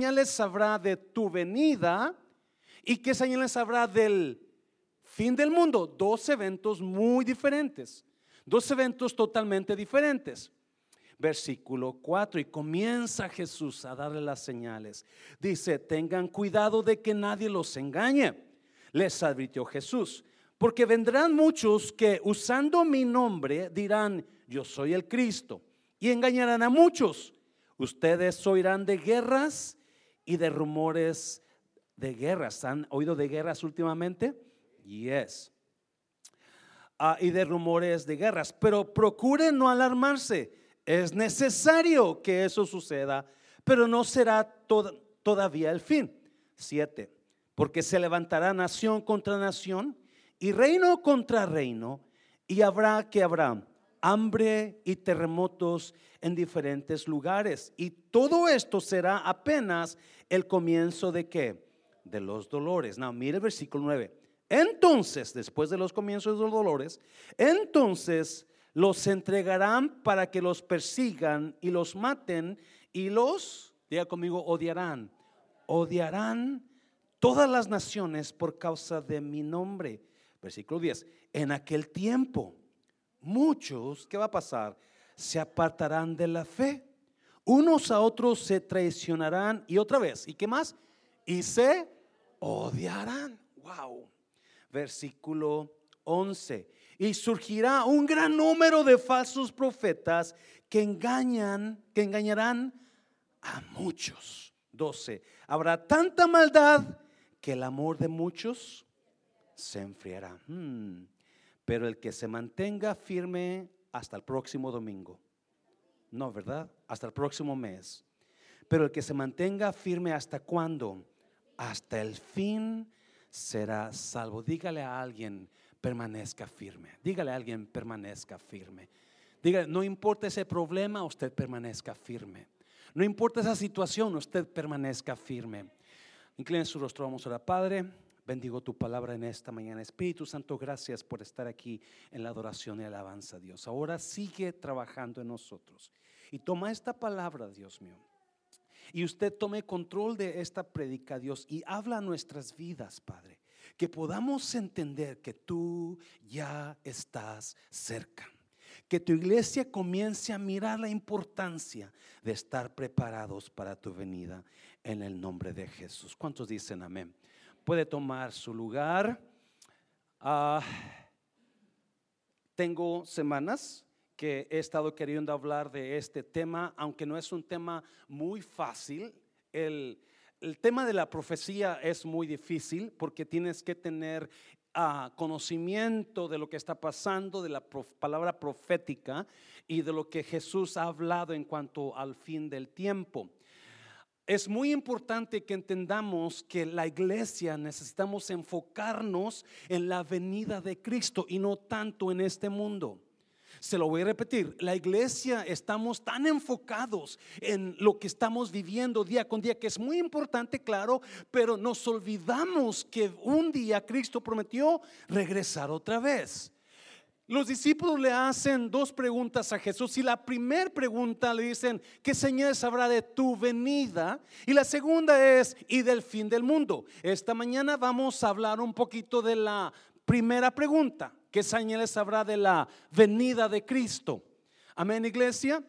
señales habrá de tu venida y qué señales habrá del fin del mundo? Dos eventos muy diferentes, dos eventos totalmente diferentes. Versículo 4, y comienza Jesús a darle las señales. Dice, tengan cuidado de que nadie los engañe. Les advirtió Jesús, porque vendrán muchos que usando mi nombre dirán, yo soy el Cristo, y engañarán a muchos. Ustedes oirán de guerras y de rumores de guerras. ¿Han oído de guerras últimamente? Yes. Ah, y de rumores de guerras. Pero procuren no alarmarse. Es necesario que eso suceda, pero no será todavía el fin. Siete. Porque se levantará nación contra nación y reino contra reino, y habrá que habrá hambre y terremotos en diferentes lugares. Y todo esto será apenas el comienzo de qué? De los dolores. No, mire versículo 9. Entonces, después de los comienzos de los dolores, entonces los entregarán para que los persigan y los maten y los, diga conmigo, odiarán. Odiarán todas las naciones por causa de mi nombre. Versículo 10. En aquel tiempo, muchos, ¿qué va a pasar? Se apartarán de la fe unos a otros se traicionarán y otra vez, ¿y qué más? Y se odiarán. Wow. Versículo 11. Y surgirá un gran número de falsos profetas que engañan, que engañarán a muchos. 12. Habrá tanta maldad que el amor de muchos se enfriará. Hmm. Pero el que se mantenga firme hasta el próximo domingo no, ¿verdad? Hasta el próximo mes. Pero el que se mantenga firme hasta cuándo? Hasta el fin será salvo. Dígale a alguien, permanezca firme. Dígale a alguien, permanezca firme. Dígale, no importa ese problema, usted permanezca firme. No importa esa situación, usted permanezca firme. Incline su rostro, vamos a orar. Padre, bendigo tu palabra en esta mañana. Espíritu Santo, gracias por estar aquí en la adoración y alabanza, Dios. Ahora sigue trabajando en nosotros. Y toma esta palabra, Dios mío. Y usted tome control de esta predica, Dios, y habla a nuestras vidas, Padre. Que podamos entender que tú ya estás cerca. Que tu iglesia comience a mirar la importancia de estar preparados para tu venida en el nombre de Jesús. ¿Cuántos dicen amén? Puede tomar su lugar. Ah, tengo semanas que he estado queriendo hablar de este tema, aunque no es un tema muy fácil. El, tema de la profecía es muy difícil porque tienes que tener ah, conocimiento de lo que está pasando, de la palabra profética y de lo que Jesús ha hablado en cuanto al fin del tiempo. Es muy importante que entendamos que la iglesia necesitamos enfocarnos en la venida de Cristo y no tanto en este mundo. Se lo voy a repetir, la iglesia estamos tan enfocados en lo que estamos viviendo día con día, que es muy importante, claro, pero nos olvidamos que un día Cristo prometió regresar otra vez. Los discípulos le hacen dos preguntas a Jesús y la primera pregunta le dicen, ¿qué señales habrá de tu venida? Y la segunda es, ¿y del fin del mundo? Esta mañana vamos a hablar un poquito de la primera pregunta. ¿Qué señales habrá de la venida de Cristo? Amén, iglesia.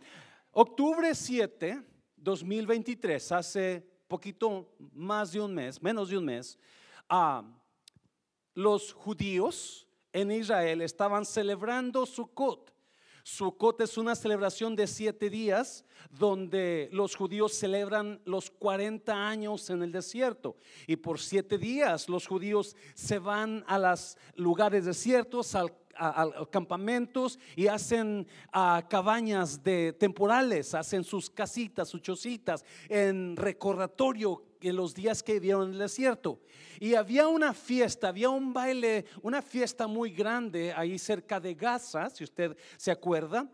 Octubre 7, 2023, hace poquito más de un mes, menos de un mes, ah, los judíos en Israel estaban celebrando Sukkot. Sukkot es una celebración de siete días donde los judíos celebran los 40 años en el desierto. Y por siete días los judíos se van a los lugares desiertos, al campamentos y hacen cabañas de temporales, hacen sus casitas, sus chocitas en recordatorio en los días que vivieron en el desierto. Y había una fiesta, había un baile, una fiesta muy grande ahí cerca de Gaza, si usted se acuerda.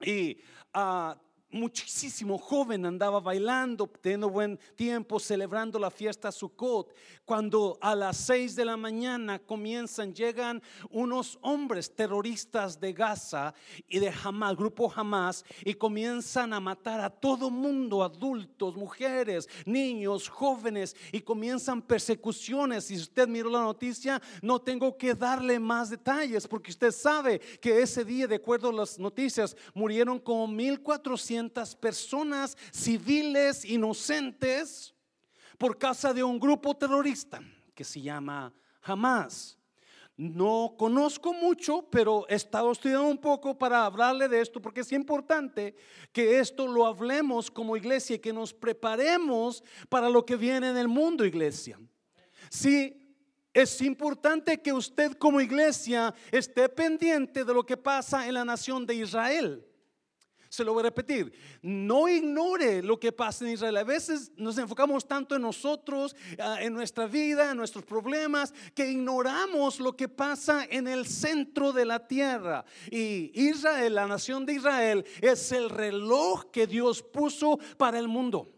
Y ah, muchísimo joven andaba bailando, teniendo buen tiempo, celebrando la fiesta Sukkot. Cuando a las seis de la mañana comienzan, llegan unos hombres terroristas de Gaza y de Hamas, grupo Hamas, y comienzan a matar a todo mundo, adultos, mujeres, niños, jóvenes, y comienzan persecuciones. Si usted miró la noticia, no tengo que darle más detalles, porque usted sabe que ese día, de acuerdo a las noticias, murieron como 1400 personas civiles inocentes por causa de un grupo terrorista que se llama Hamas. No conozco mucho, pero he estado estudiando un poco para hablarle de esto, porque es importante que esto lo hablemos como iglesia y que nos preparemos para lo que viene en el mundo, iglesia. Sí, es importante que usted como iglesia esté pendiente de lo que pasa en la nación de Israel. Se lo voy a repetir. No ignore lo que pasa en Israel. A veces nos enfocamos tanto en nosotros, ah, en nuestra vida, en nuestros problemas, que ignoramos lo que pasa en el centro de la tierra. Y Israel, la nación de Israel, es el reloj que Dios puso para el mundo.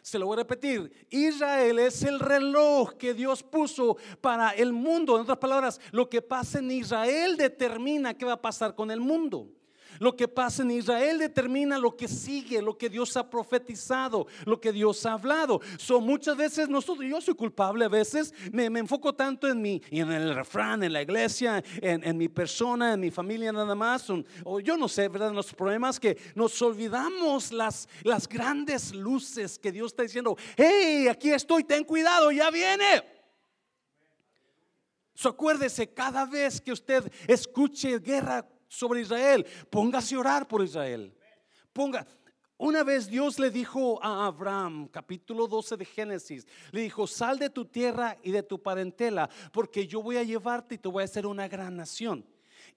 Se lo voy a repetir. Israel es el reloj que Dios puso para el mundo. En otras palabras, lo que pasa en Israel determina qué va a pasar con el mundo. Lo que pasa en Israel determina lo que sigue, lo que Dios ha profetizado, lo que Dios ha hablado. Son muchas veces nosotros, yo soy culpable a veces, me, enfoco tanto en mí en el refrán, en la iglesia, en, mi persona, en mi familia nada más, o yo no sé, ¿verdad? Los problemas que nos olvidamos las, las grandes luces que Dios está diciendo, hey, aquí estoy, ten cuidado, ya viene. Acuérdese, cada vez que usted escuche guerra sobre Israel. Póngase a orar por Israel. Ponga. Una vez Dios le dijo a Abraham, capítulo 12 de Génesis, le dijo, sal de tu tierra y de tu parentela, porque yo voy a llevarte y te voy a hacer una gran nación.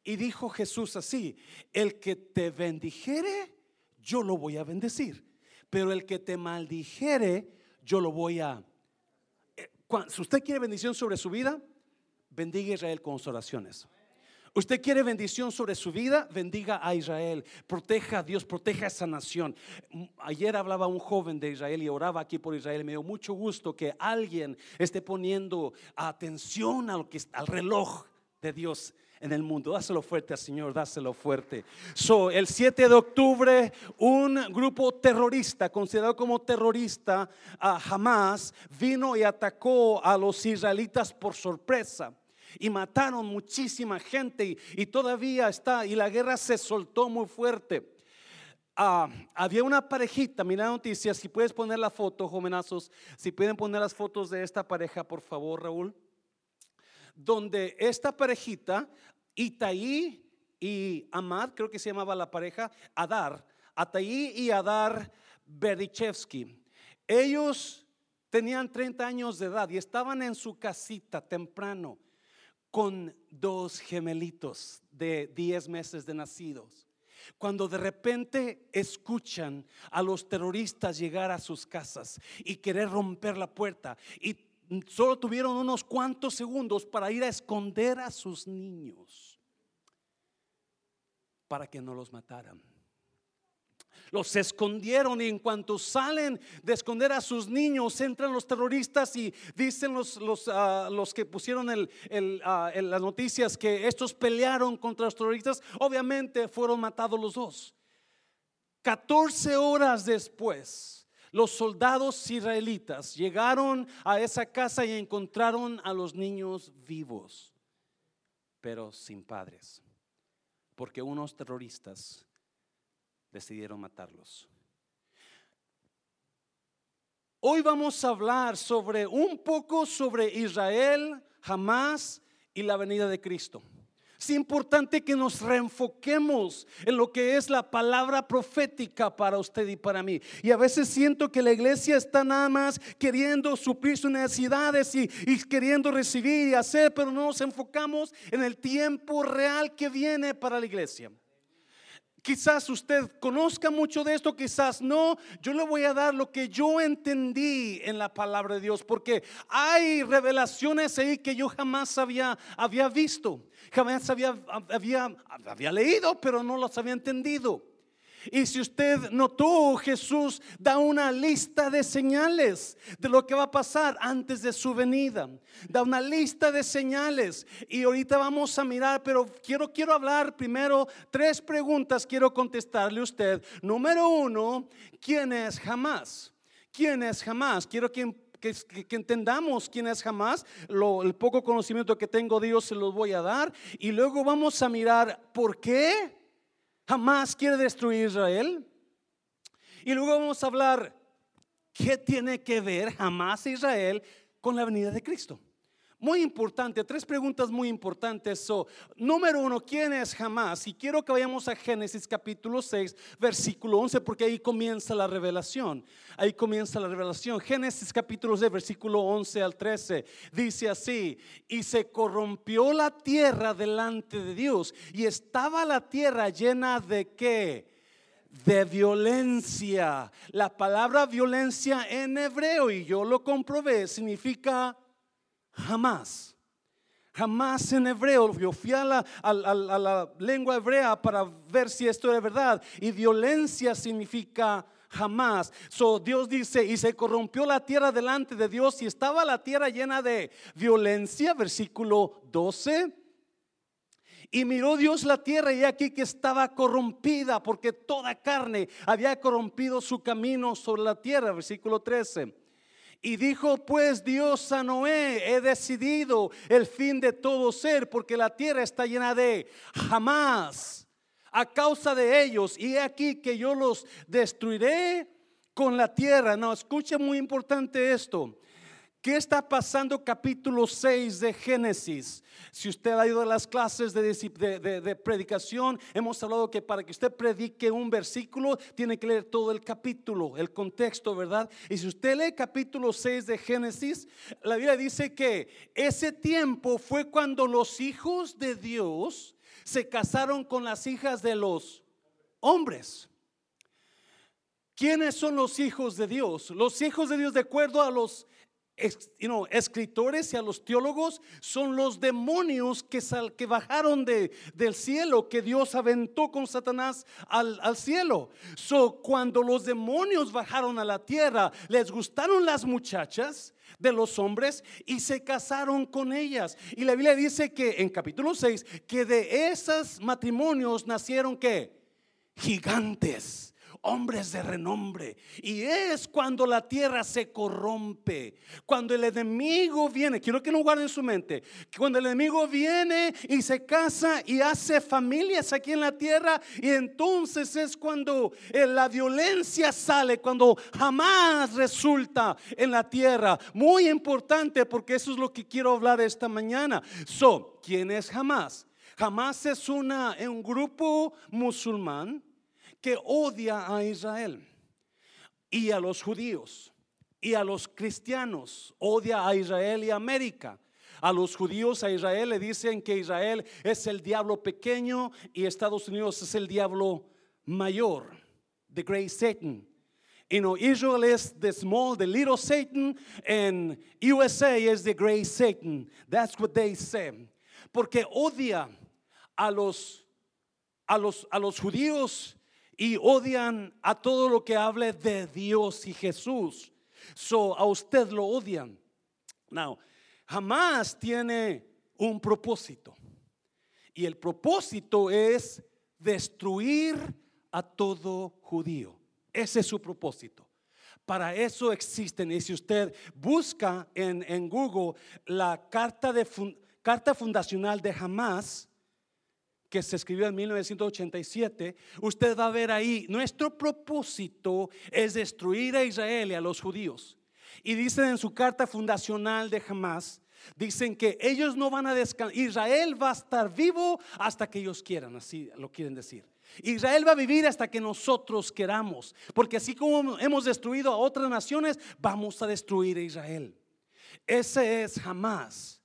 Y dijo Jesús así, el que te bendijere, yo lo voy a bendecir, pero el que te maldijere, yo lo voy a... Eh, si usted quiere bendición sobre su vida, bendiga a Israel con sus oraciones. Usted quiere bendición sobre su vida, bendiga a Israel, proteja a Dios, proteja a esa nación. Ayer hablaba un joven de Israel y oraba aquí por Israel. Me dio mucho gusto que alguien esté poniendo atención a lo que, al reloj de Dios en el mundo. Dáselo fuerte al Señor, dáselo fuerte. So, el 7 de octubre, un grupo terrorista, considerado como terrorista, a Hamas, vino y atacó a los israelitas por sorpresa y mataron muchísima gente y, todavía está, y la guerra se soltó muy fuerte. Ah, había una parejita, mira noticias, si puedes poner la foto, jovenazos, si pueden poner las fotos de esta pareja, por favor, Raúl, donde esta parejita, Itaí y Amad, creo que se llamaba la pareja, Adar, Ataí y Adar Berichevsky, ellos tenían 30 años de edad y estaban en su casita temprano con dos gemelitos de 10 meses de nacidos. Cuando de repente escuchan a los terroristas llegar a sus casas y querer romper la puerta y solo tuvieron unos cuantos segundos para ir a esconder a sus niños para que no los mataran. Los escondieron y en cuanto salen de esconder a sus niños, entran los terroristas y dicen los, los, ah, que pusieron ah, las noticias que estos pelearon contra los terroristas. Obviamente fueron matados los dos. 14 horas después, los soldados israelitas llegaron a esa casa y encontraron a los niños vivos, pero sin padres, porque unos terroristas decidieron matarlos. Hoy vamos a hablar sobre un poco sobre Israel, Hamas y la venida de Cristo. Es importante que nos reenfoquemos en lo que es la palabra profética para usted y para mí. Y a veces siento que la iglesia está nada más queriendo suplir sus necesidades y, y, queriendo recibir y hacer, pero no nos enfocamos en el tiempo real que viene para la iglesia. Quizás usted conozca mucho de esto, quizás no. Yo le voy a dar lo que yo entendí en la palabra de Dios, porque hay revelaciones ahí que yo jamás había, había visto, jamás había, había, había leído, pero no las había entendido. Y si usted notó, Jesús da una lista de señales de lo que va a pasar antes de su venida. Da una lista de señales. Y ahorita vamos a mirar, pero quiero, quiero hablar primero tres preguntas, quiero contestarle a usted. Número uno, ¿quién es jamás? ¿Quién es jamás? Quiero que entendamos quién es jamás, lo, el poco conocimiento que tengo Dios se los voy a dar y luego vamos a mirar por qué jamás quiere destruir Israel. Y luego vamos a hablar qué tiene que ver jamás Israel con la venida de Cristo. Muy importante, tres preguntas muy importantes. Número uno, ¿quién es jamás? Y quiero que vayamos a Génesis capítulo 6, versículo 11, porque ahí comienza la revelación. Ahí comienza la revelación. Génesis capítulo 6, versículo 11 al 13, dice así, y se corrompió la tierra delante de Dios, y estaba la tierra llena de qué? de violencia. La palabra violencia en hebreo, y yo lo comprobé, significa Jamás. Jamás en hebreo. Yo fui a la, lengua hebrea para ver si esto era verdad. Y violencia significa jamás. So Dios dice, y se corrompió la tierra delante de Dios y estaba la tierra llena de violencia, versículo 12. Y miró Dios la tierra y aquí que estaba corrompida porque toda carne había corrompido su camino sobre la tierra, versículo 13. Y dijo pues Dios a Noé, he decidido el fin de todo ser, porque la tierra está llena de jamás a causa de ellos. Y he aquí que yo los destruiré con la tierra. No, escuche muy importante esto. ¿Qué está pasando capítulo 6 de Génesis? Si usted ha ido a las clases de, predicación, hemos hablado que para que usted predique un versículo, tiene que leer todo el capítulo, el contexto, ¿verdad? Y si usted lee capítulo 6 de Génesis, la Biblia dice que ese tiempo fue cuando los hijos de Dios se casaron con las hijas de los hombres. ¿Quiénes son los hijos de Dios? Los hijos de Dios de acuerdo a los escritores y a los teólogos son los demonios que, que bajaron de, del cielo, que Dios aventó con Satanás al, al cielo. So, cuando los demonios bajaron a la tierra, les gustaron las muchachas de los hombres y se casaron con ellas. Y la Biblia dice que en capítulo 6, que de esos matrimonios nacieron que gigantes hombres de renombre. Y es cuando la tierra se corrompe, cuando el enemigo viene, quiero que no guarden su mente, cuando el enemigo viene y se casa y hace familias aquí en la tierra, y entonces es cuando eh, la violencia sale, cuando jamás resulta en la tierra. Muy importante porque eso es lo que quiero hablar esta mañana. So, ¿quién es jamás? Jamás es una, un grupo musulmán odia a Israel y a los judíos y a los cristianos, odia a Israel y América. A los judíos, a Israel le dicen que Israel es el diablo pequeño y Estados Unidos es el diablo mayor, the great Satan. You know, Israel is the small, the little Satan, and USA is the great Satan. That's what they say. Porque odia a los, a los, a los judíos y odian a todo lo que hable de Dios y Jesús. So a usted lo odian. Now, jamás tiene un propósito. Y el propósito es destruir a todo judío. Ese es su propósito. Para eso existen. Y si usted busca en, en Google la carta, de, carta fundacional de Hamas, que se escribió en 1987, usted va a ver ahí, nuestro propósito es destruir a Israel y a los judíos. Y dicen en su carta fundacional de Hamas, dicen que ellos no van a descansar, Israel va a estar vivo hasta que ellos quieran, así lo quieren decir. Israel va a vivir hasta que nosotros queramos, porque así como hemos destruido a otras naciones, vamos a destruir a Israel. Ese es Hamas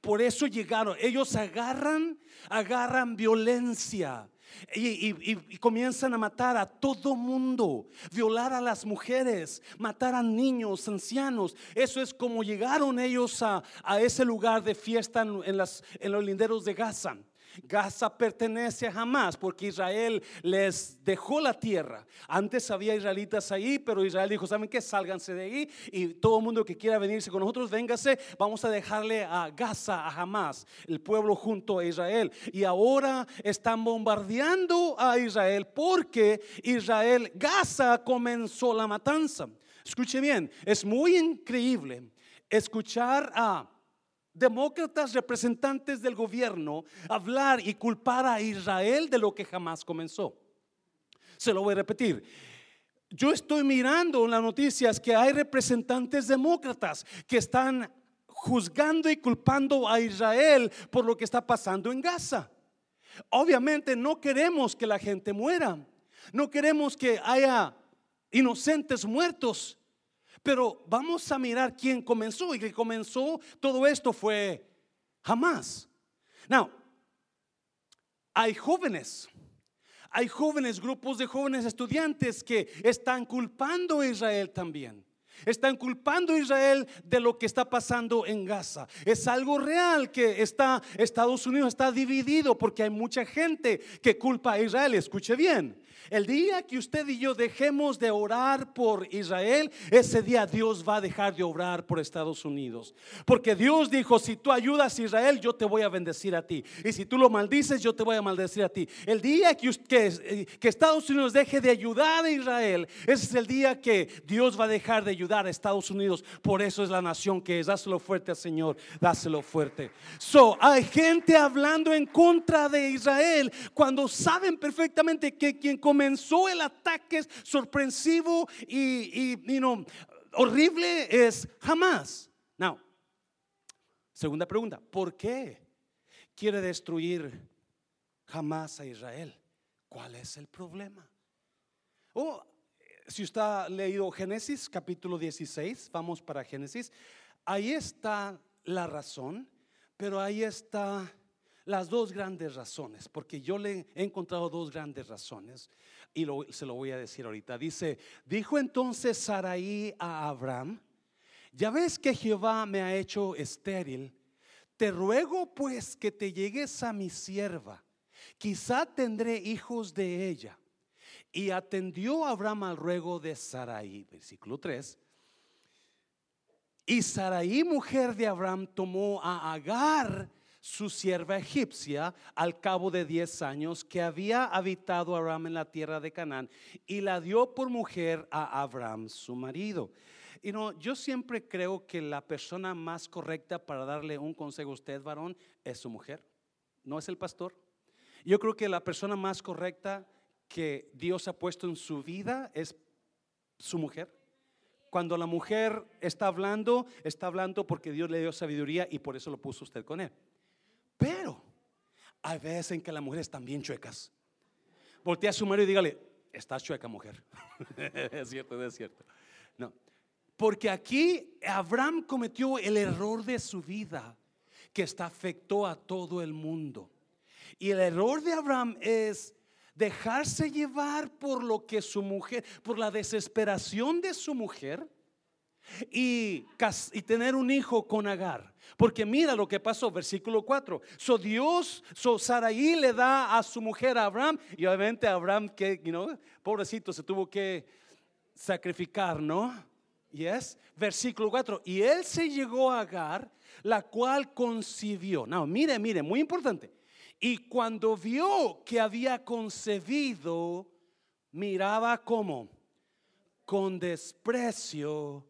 por eso llegaron. Ellos agarran, agarran violencia. Y, comienzan a matar a todo mundo, violar a las mujeres, matar a niños, ancianos. Eso es como llegaron ellos a, ese lugar de fiesta en los linderos de Gaza. Gaza pertenece a Hamas porque Israel les dejó la tierra. Antes había israelitas ahí, pero Israel dijo, ¿saben qué? Sálganse de ahí y todo el mundo que quiera venirse con nosotros, véngase, vamos a dejarle a Gaza, a Hamas, el pueblo junto a Israel. Y ahora están bombardeando a Israel porque Israel, Gaza comenzó la matanza. Escuche bien, es muy increíble escuchar a demócratas representantes del gobierno hablar y culpar a Israel de lo que jamás comenzó. Se lo voy a repetir. Yo estoy mirando en las noticias que hay representantes demócratas que están juzgando y culpando a Israel por lo que está pasando en Gaza. Obviamente no queremos que la gente muera. No queremos que haya inocentes muertos. Pero vamos a mirar quién comenzó y que comenzó todo esto fue jamás. Now, hay jóvenes, hay jóvenes, grupos de jóvenes estudiantes que están culpando a Israel también. Están culpando a Israel de lo que está pasando en Gaza. Es algo real que está Estados Unidos está dividido porque hay mucha gente que culpa a Israel. Escuche bien. El día que usted y yo dejemos de orar por Israel, ese día Dios va a dejar de orar por Estados Unidos. Porque Dios dijo, si tú ayudas a Israel, yo te voy a bendecir a ti. Y si tú lo maldices, yo te voy a maldecir a ti. El día que, que, Estados Unidos deje de ayudar a Israel, ese es el día que Dios va a dejar de ayudar a Estados Unidos. Por eso es la nación que es. Dáselo fuerte al Señor, dáselo fuerte. So, hay gente hablando en contra de Israel cuando saben perfectamente que quien comenzó el ataque sorpresivo y, y horrible es jamás. Now, segunda pregunta, ¿por qué quiere destruir jamás a Israel? ¿Cuál es el problema? Oh, si usted ha leído Génesis capítulo 16, vamos para Génesis, ahí está la razón, pero ahí está las dos grandes razones, porque yo le he encontrado dos grandes razones y se lo voy a decir ahorita. Dice, dijo entonces Saraí a Abraham, ya ves que Jehová me ha hecho estéril, te ruego pues que te llegues a mi sierva, quizá tendré hijos de ella. Y atendió Abraham al ruego de Saraí, versículo 3. Y Saraí, mujer de Abraham, tomó a Agar, su sierva egipcia al cabo de diez años que había habitado Abraham en la tierra de Canaán y la dio por mujer a Abraham, su marido. Y no, yo siempre creo que la persona más correcta para darle un consejo a usted, varón, es su mujer, no es el pastor. Yo creo que la persona más correcta que Dios ha puesto en su vida es su mujer. Cuando la mujer está hablando, está hablando porque Dios le dio sabiduría y por eso lo puso usted con él. Pero hay veces en que las mujeres bien chuecas. Voltea a su marido y dígale, estás chueca mujer. es cierto, es cierto. No, porque aquí Abraham cometió el error de su vida que está afectó a todo el mundo. Y el error de Abraham es dejarse llevar por lo que su mujer, por la desesperación de su mujer y, tener un hijo con Agar. Porque mira lo que pasó, versículo 4. So Dios, so Saraí le da a su mujer a Abraham y obviamente Abraham que, you know, pobrecito, se tuvo que sacrificar, ¿no? Yes. Versículo 4. Y él se llegó a Agar, la cual concibió. No, mire, mire, muy importante. Y cuando vio que había concebido, miraba como con desprecio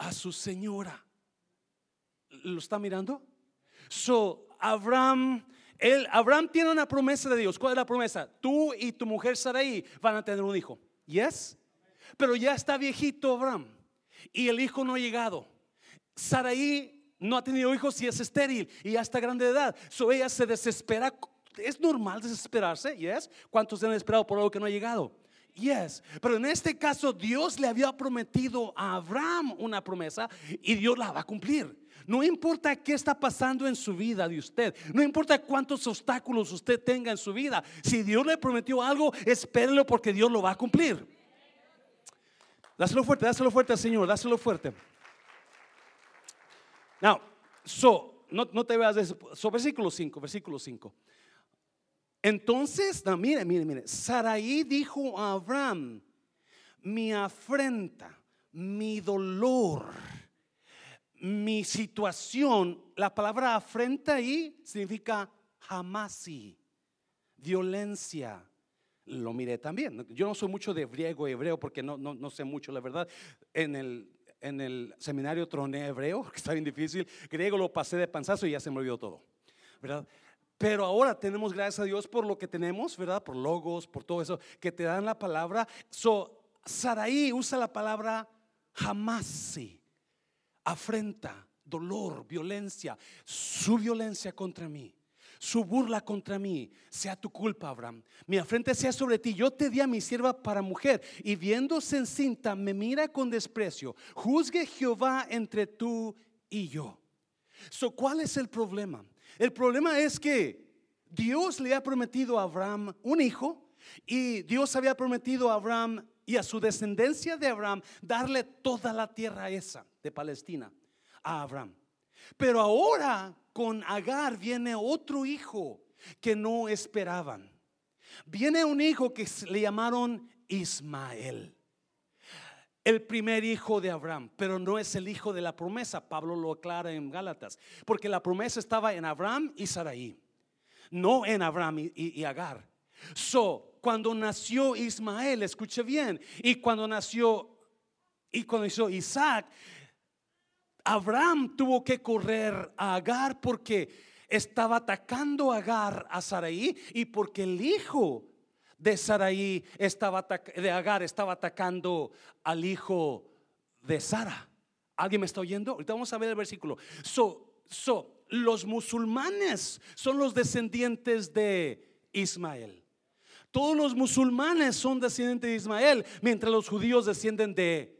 a su señora. ¿Lo está mirando? So, Abraham, él, Abraham tiene una promesa de Dios. ¿Cuál es la promesa? Tú y tu mujer Sarai van a tener un hijo. ¿Yes? Pero ya está viejito Abraham y el hijo no ha llegado. Sarai no ha tenido hijos y es estéril y ya está grande de edad. So ella se desespera. Es normal desesperarse, ¿yes? ¿Cuántos han esperado por algo que no ha llegado? Yes, pero en este caso Dios le había prometido a Abraham una promesa y Dios la va a cumplir. No importa qué está pasando en su vida de usted, no importa cuántos obstáculos usted tenga en su vida, si Dios le prometió algo, espérelo porque Dios lo va a cumplir. Dáselo fuerte, dáselo fuerte al Señor, dáselo fuerte. Now, so, no, te veas de eso. So, versículo 5, versículo 5. Entonces, mire, mire, mire, Saraí dijo a Abraham, mi afrenta, mi dolor, mi situación, la palabra afrenta ahí significa jamasi, violencia. Lo miré también. Yo no soy mucho de griego hebreo porque no, no, no sé mucho, la verdad. En el, en el seminario troné hebreo, que está bien difícil. Griego lo pasé de panzazo y ya se me olvidó todo. ¿Verdad? Pero ahora tenemos gracias a Dios por lo que tenemos, ¿verdad? Por logos, por todo eso, que te dan la palabra. So, Saraí usa la palabra jamasi, afrenta, dolor, violencia, su violencia contra mí su burla contra mí sea tu culpa, Abraham. Mi afrenta sea sobre ti. Yo te di a mi sierva para mujer y viéndose encinta me mira con desprecio. Juzgue Jehová entre tú y yo. So, ¿Cuál es el problema? El problema es que Dios le ha prometido a Abraham un hijo y Dios había prometido a Abraham y a su descendencia de Abraham darle toda la tierra esa de Palestina a Abraham. Pero ahora con Agar viene otro hijo que no esperaban. Viene un hijo que le llamaron Ismael. El primer hijo de Abraham, pero no es el hijo de la promesa. Pablo lo aclara en Gálatas, porque la promesa estaba en Abraham y Sarai, no en Abraham y, Agar. So, cuando nació Ismael, escuche bien, y cuando nació y cuando nació Isaac, Abraham tuvo que correr a Agar porque estaba atacando a Agar a Saraí y porque el hijo de Saraí estaba de Agar estaba atacando al hijo de Sara. ¿Alguien me está oyendo? Ahorita vamos a ver el versículo. So, so, los musulmanes son los descendientes de Ismael. Todos los musulmanes son descendientes de Ismael, mientras los judíos descienden de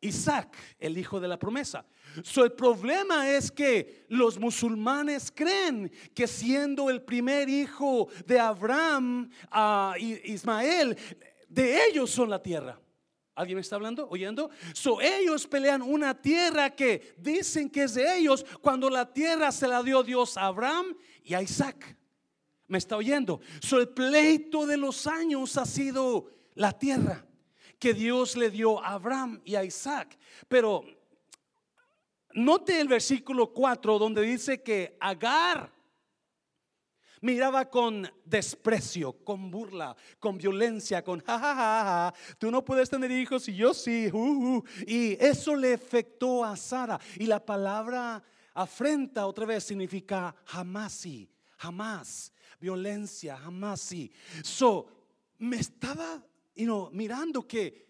Isaac, el hijo de la promesa. So, el problema es que los musulmanes creen que siendo el primer hijo de Abraham, a Ismael, de ellos son la tierra. ¿Alguien me está hablando? ¿Oyendo? So, ellos pelean una tierra que dicen que es de ellos cuando la tierra se la dio Dios a Abraham y a Isaac. ¿Me está oyendo? So, el pleito de los años ha sido la tierra que Dios le dio a Abraham y a Isaac. Pero note el versículo 4 donde dice que Agar miraba con desprecio, con burla, con violencia, con jajaja, tú no puedes tener hijos y yo sí, y eso le afectó a Sara. Y la palabra afrenta otra vez significa jamás, jamás, violencia, jamás. So, me estaba mirando que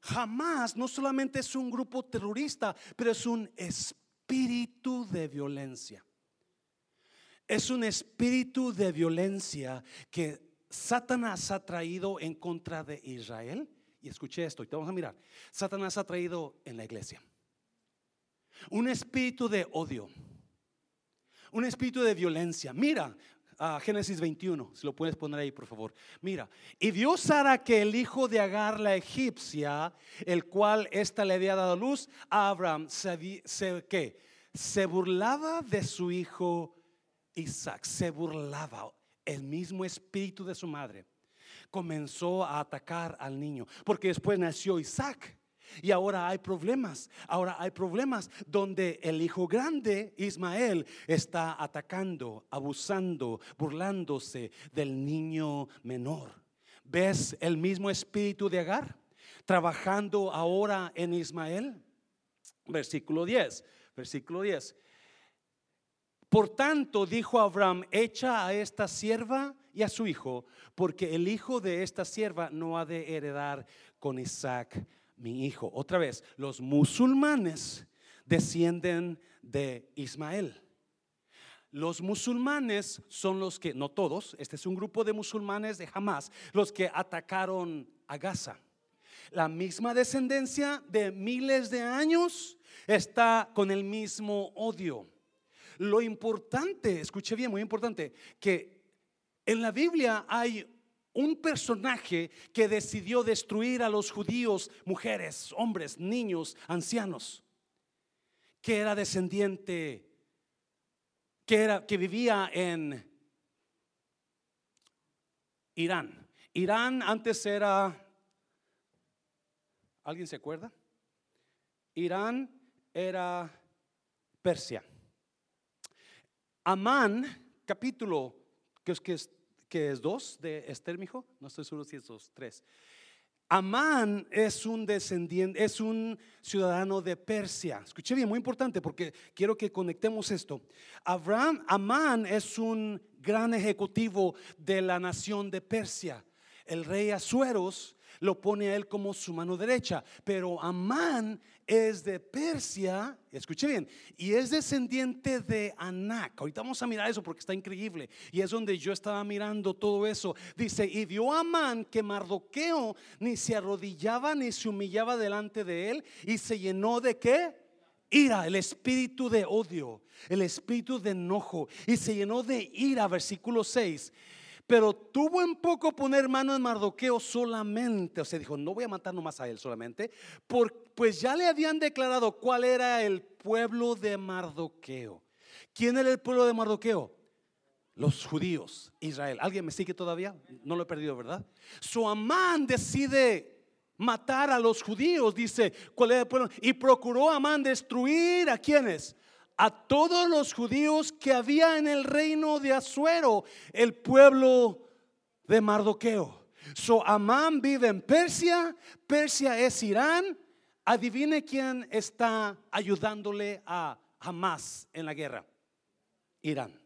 jamás no solamente es un grupo terrorista, pero es un espíritu de violencia. Es un espíritu de violencia que Satanás ha traído en contra de Israel. Y escuché esto, y te vamos a mirar. Satanás ha traído en la iglesia un espíritu de odio, un espíritu de violencia. Mira, Génesis 21, si lo puedes poner ahí, por favor. Mira, y vio Sara que el hijo de Agar, la egipcia, el cual ésta le había dado luz a Abraham, se, se, se burlaba de su hijo Isaac, se burlaba el mismo espíritu de su madre. Comenzó a atacar al niño, porque después nació Isaac. Y ahora hay problemas. Ahora hay problemas donde el hijo grande, Ismael, está atacando, abusando, burlándose del niño menor. ¿Ves el mismo espíritu de Agar trabajando ahora en Ismael? Versículo 10. Versículo 10. Por tanto, dijo Abraham, echa a esta sierva y a su hijo, porque el hijo de esta sierva no ha de heredar con Isaac mi hijo. Otra vez, los musulmanes descienden de Ismael. Los musulmanes son los que, no todos, este es un grupo de musulmanes de Hamas, los que atacaron a Gaza. La misma descendencia de miles de años está con el mismo odio. Lo importante, escuche bien, muy importante, que en la Biblia hay un personaje que decidió destruir a los judíos, mujeres, hombres, niños, ancianos, que era descendiente, que, era, que vivía en Irán. Irán antes era, ¿alguien se acuerda? Irán era Persia. Amán, capítulo, que es, que que es dos de Esther, mijo, no estoy seguro si es dos, tres. Amán es un descendiente, es un ciudadano de Persia. Escuché bien, muy importante porque quiero que conectemos esto. Abraham, Amán es un gran ejecutivo de la nación de Persia. El rey Asueros lo pone a él como su mano derecha, pero Amán es de Persia, escuche bien, y es descendiente de Anac. Ahorita vamos a mirar eso porque está increíble. Y es donde yo estaba mirando todo eso. Dice, y vio Amán que Mardoqueo ni se arrodillaba ni se humillaba delante de él y se llenó de qué? Ira, el espíritu de odio, el espíritu de enojo y se llenó de ira, versículo 6 pero tuvo en poco poner mano en Mardoqueo solamente. O sea, dijo, no voy a matar nomás a él solamente, pues ya le habían declarado cuál era el pueblo de Mardoqueo. ¿Quién era el pueblo de Mardoqueo? Los judíos, Israel. ¿Alguien me sigue todavía? No lo he perdido, ¿verdad? Su Amán decide matar a los judíos, dice, ¿cuál era el pueblo? Y procuró Amán destruir a quienes? A todos los judíos que había en el reino de Asuero, el pueblo de Mardoqueo. So Amán vive en Persia, Persia es Irán. Adivine quién está ayudándole a Hamas en la guerra. Irán.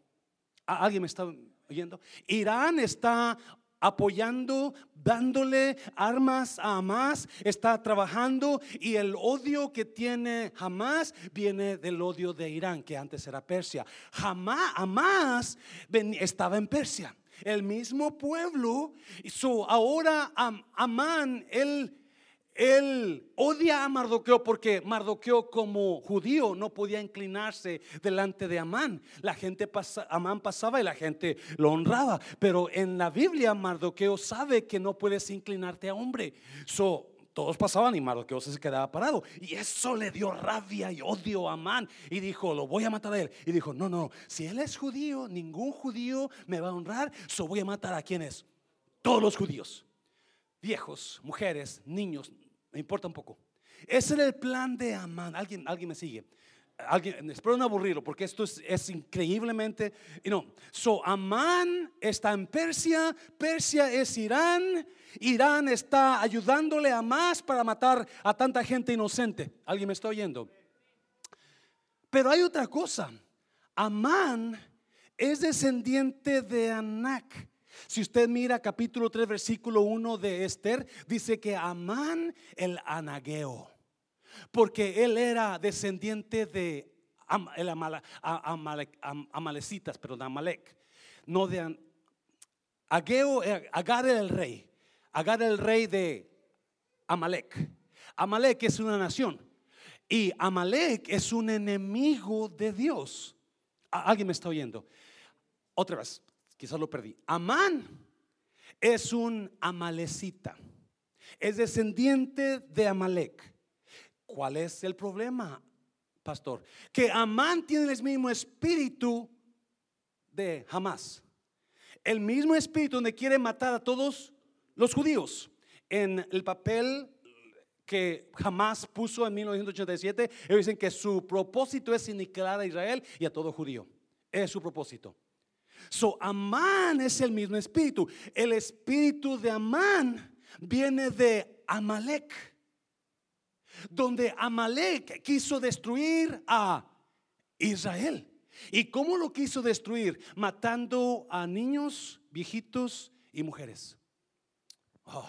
¿Alguien me está oyendo? Irán está apoyando, dándole armas a Hamas, está trabajando y el odio que tiene Hamas viene del odio de Irán, que antes era Persia. Hamas, Hamas estaba en Persia, el mismo pueblo. So, ahora Amán, él él odia a Mardoqueo porque Mardoqueo como judío no podía inclinarse delante de Amán. La gente Amán pasaba y la gente lo honraba, pero en la Biblia Mardoqueo sabe que no puedes inclinarte a hombre. So, todos pasaban y Mardoqueo se quedaba parado. Y eso le dio rabia y odio a Amán. Y dijo, lo voy a matar a él. Y dijo, no, no, si él es judío, ningún judío me va a honrar. So voy a matar a quienes? Todos los judíos. Viejos, mujeres, niños, me importa un poco. Ese era el plan de Amán. ¿Alguien, alguien me sigue? Alguien, espero no aburrirlo porque esto es, increíblemente. Y no, so Amán está en Persia, Persia es Irán, Irán está ayudándole a más para matar a tanta gente inocente. ¿Alguien me está oyendo? Pero hay otra cosa. Amán es descendiente de Anac. Si usted mira capítulo 3, versículo 1 de Esther, dice que Amán el Anageo, porque él era descendiente de el Amalecitas, perdón, Amalek, no de Ageo, eh, Agar el rey, Agar el rey de Amalek. Amalek es una nación y Amalek es un enemigo de Dios. ¿Alguien me está oyendo? Otra vez, quizás lo perdí. Amán es un amalecita, es descendiente de Amalek. ¿Cuál es el problema, pastor? Que Amán tiene el mismo espíritu de Hamas. El mismo espíritu donde quiere matar a todos los judíos. En el papel que Hamas puso en 1987, ellos dicen que su propósito es aniquilar a Israel y a todo judío. Es su propósito. So, Amán es el mismo espíritu. El espíritu de Amán viene de Amalek, donde Amalek quiso destruir a Israel. ¿Y cómo lo quiso destruir? Matando a niños, viejitos y mujeres. Oh,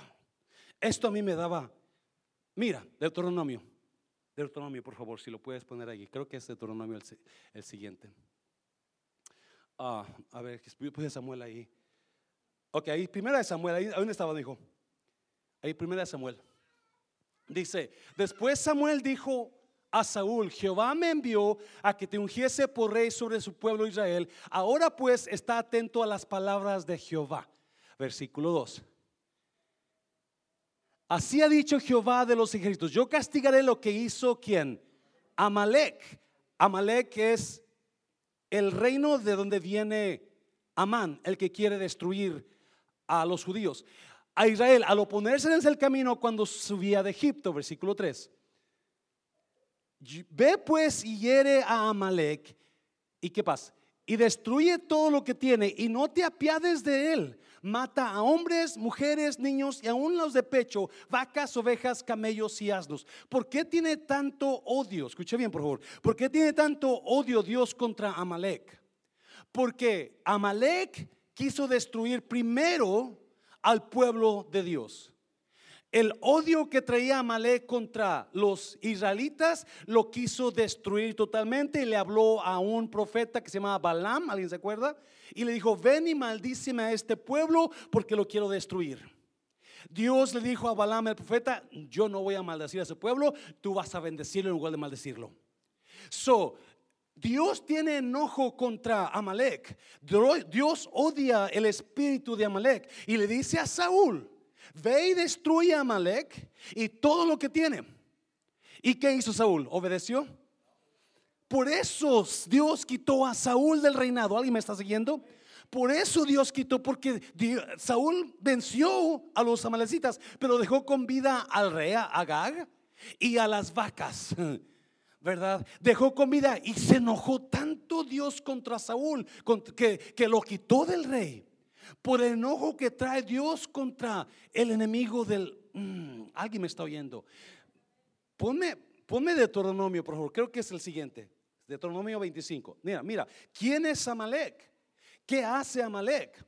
esto a mí me daba, mira, Deuteronomio. Deuteronomio, por favor, si lo puedes poner ahí. Creo que es Deuteronomio el, el siguiente. Ah, a ver, puse Samuel ahí. Ok, ahí primera de Samuel, ahí dónde estaba, dijo. Ahí primera de Samuel. Dice, después Samuel dijo a Saúl, Jehová me envió a que te ungiese por rey sobre su pueblo Israel. Ahora pues está atento a las palabras de Jehová. Versículo 2. Así ha dicho Jehová de los ejércitos, yo castigaré lo que hizo quien? Amalek. Amalek es el reino de donde viene Amán, el que quiere destruir a los judíos, a Israel, al oponerse en el camino cuando subía de Egipto, versículo 3. Ve pues y hiere a Amalek. ¿Y qué pasa? Y destruye todo lo que tiene y no te apiades de él. Mata a hombres, mujeres, niños y aún los de pecho, vacas, ovejas, camellos y asnos. ¿Por qué tiene tanto odio? Escuche bien, por favor. ¿Por qué tiene tanto odio Dios contra Amalek? Porque Amalek quiso destruir primero al pueblo de Dios. El odio que traía Amalek contra los israelitas lo quiso destruir totalmente y le habló a un profeta que se llamaba Balaam, ¿alguien se acuerda? Y le dijo, ven y maldíceme a este pueblo porque lo quiero destruir. Dios le dijo a Balaam el profeta, yo no voy a maldecir a ese pueblo, tú vas a bendecirlo en lugar de maldecirlo. So, Dios tiene enojo contra Amalek. Dios odia el espíritu de Amalek y le dice a Saúl, Ve y destruye a Amalek y todo lo que tiene. ¿Y qué hizo Saúl? ¿Obedeció? Por eso Dios quitó a Saúl del reinado. ¿Alguien me está siguiendo? Por eso Dios quitó, porque Saúl venció a los amalecitas, pero dejó con vida al rey Agag y a las vacas. ¿Verdad? Dejó con vida y se enojó tanto Dios contra Saúl que, que lo quitó del rey por el enojo que trae Dios contra el enemigo del... Mm, alguien me está oyendo. Ponme, ponme Deuteronomio, por favor. Creo que es el siguiente. Deuteronomio 25. Mira, mira. ¿Quién es Amalek? ¿Qué hace Amalek?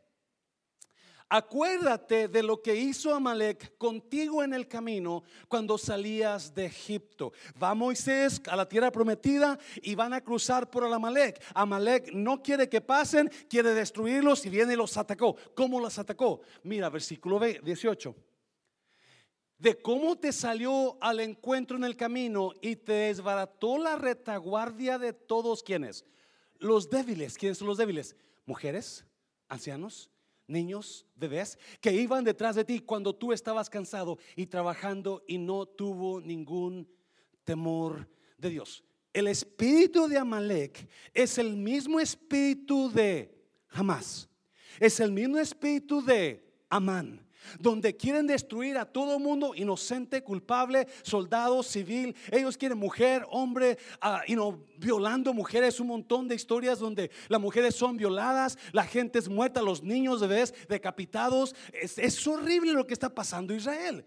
Acuérdate de lo que hizo Amalek contigo en el camino cuando salías de Egipto. Va Moisés a la tierra prometida y van a cruzar por el Amalek. Amalek no quiere que pasen, quiere destruirlos y viene y los atacó. ¿Cómo los atacó? Mira, versículo 18 de cómo te salió al encuentro en el camino y te desbarató la retaguardia de todos quienes. Los débiles, ¿quiénes son los débiles? Mujeres, ancianos, niños, bebés, que iban detrás de ti cuando tú estabas cansado y trabajando y no tuvo ningún temor de Dios. El espíritu de Amalek es el mismo espíritu de Hamas. Es el mismo espíritu de Amán donde quieren destruir a todo mundo inocente, culpable, soldado, civil. Ellos quieren mujer, hombre, uh, you violando mujeres, un montón de historias donde las mujeres son violadas, la gente es muerta, los niños bebés decapitados. Es, horrible lo que está pasando en Israel.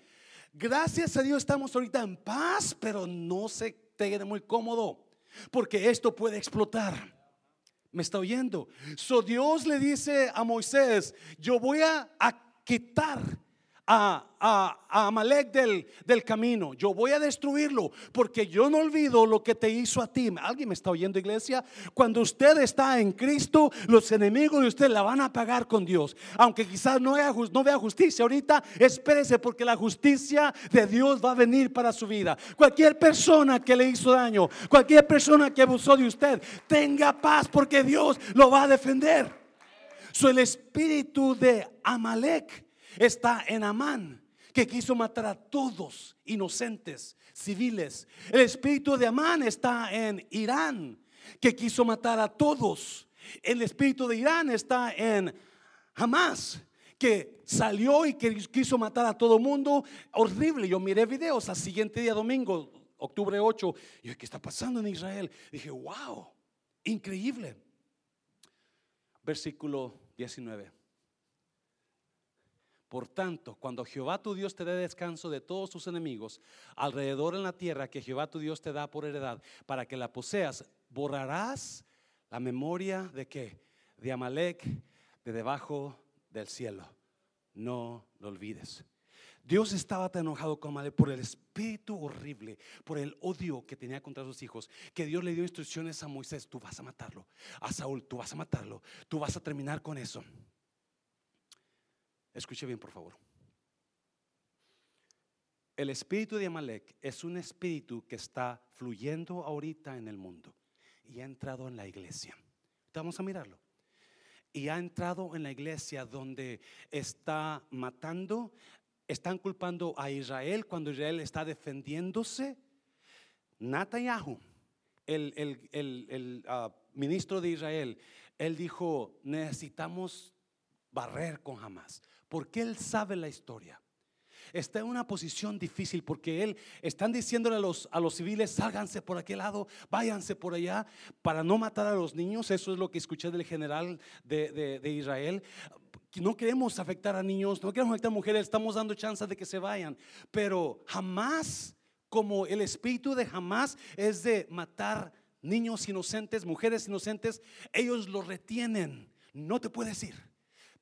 Gracias a Dios estamos ahorita en paz, pero no se te muy cómodo, porque esto puede explotar. ¿Me está oyendo? So Dios le dice a Moisés, yo voy a quitar a, a, Amalek del, del, camino. Yo voy a destruirlo porque yo no olvido lo que te hizo a ti. ¿Alguien me está oyendo, iglesia? Cuando usted está en Cristo, los enemigos de usted la van a pagar con Dios. Aunque quizás no no vea justicia ahorita, espérese porque la justicia de Dios va a venir para su vida. Cualquier persona que le hizo daño, cualquier persona que abusó de usted, tenga paz porque Dios lo va a defender. So, el espíritu de Amalek está en Amán, que quiso matar a todos inocentes, civiles. El espíritu de Amán está en Irán, que quiso matar a todos. El espíritu de Irán está en Hamas, que salió y que quiso matar a todo mundo. Horrible. Yo miré videos al siguiente día, domingo, octubre 8. Y yo, ¿qué está pasando en Israel? dije, wow, increíble. Versículo 19. Por tanto, cuando Jehová tu Dios te dé descanso de todos tus enemigos alrededor en la tierra que Jehová tu Dios te da por heredad, para que la poseas, borrarás la memoria de que de Amalek de debajo del cielo. No lo olvides. Dios estaba tan enojado con Amalek por el espíritu horrible, por el odio que tenía contra sus hijos, que Dios le dio instrucciones a Moisés, tú vas a matarlo, a Saúl, tú vas a matarlo, tú vas a terminar con eso. Escuche bien, por favor. El espíritu de Amalek es un espíritu que está fluyendo ahorita en el mundo y ha entrado en la iglesia. Vamos a mirarlo. Y ha entrado en la iglesia donde está matando, están culpando a Israel cuando Israel está defendiéndose. Netanyahu, el, ah, ministro de Israel, él dijo, necesitamos barrer con jamás, porque él sabe la historia. Está en una posición difícil porque él están diciéndole a los, civiles, sálganse por aquel lado, váyanse por allá para no matar a los niños. Eso es lo que escuché del general de Israel no queremos afectar a niños, no queremos afectar a mujeres, estamos dando chance de que se vayan, pero jamás, como el espíritu de jamás es de matar niños inocentes, mujeres inocentes, ellos lo retienen, no te puedes ir.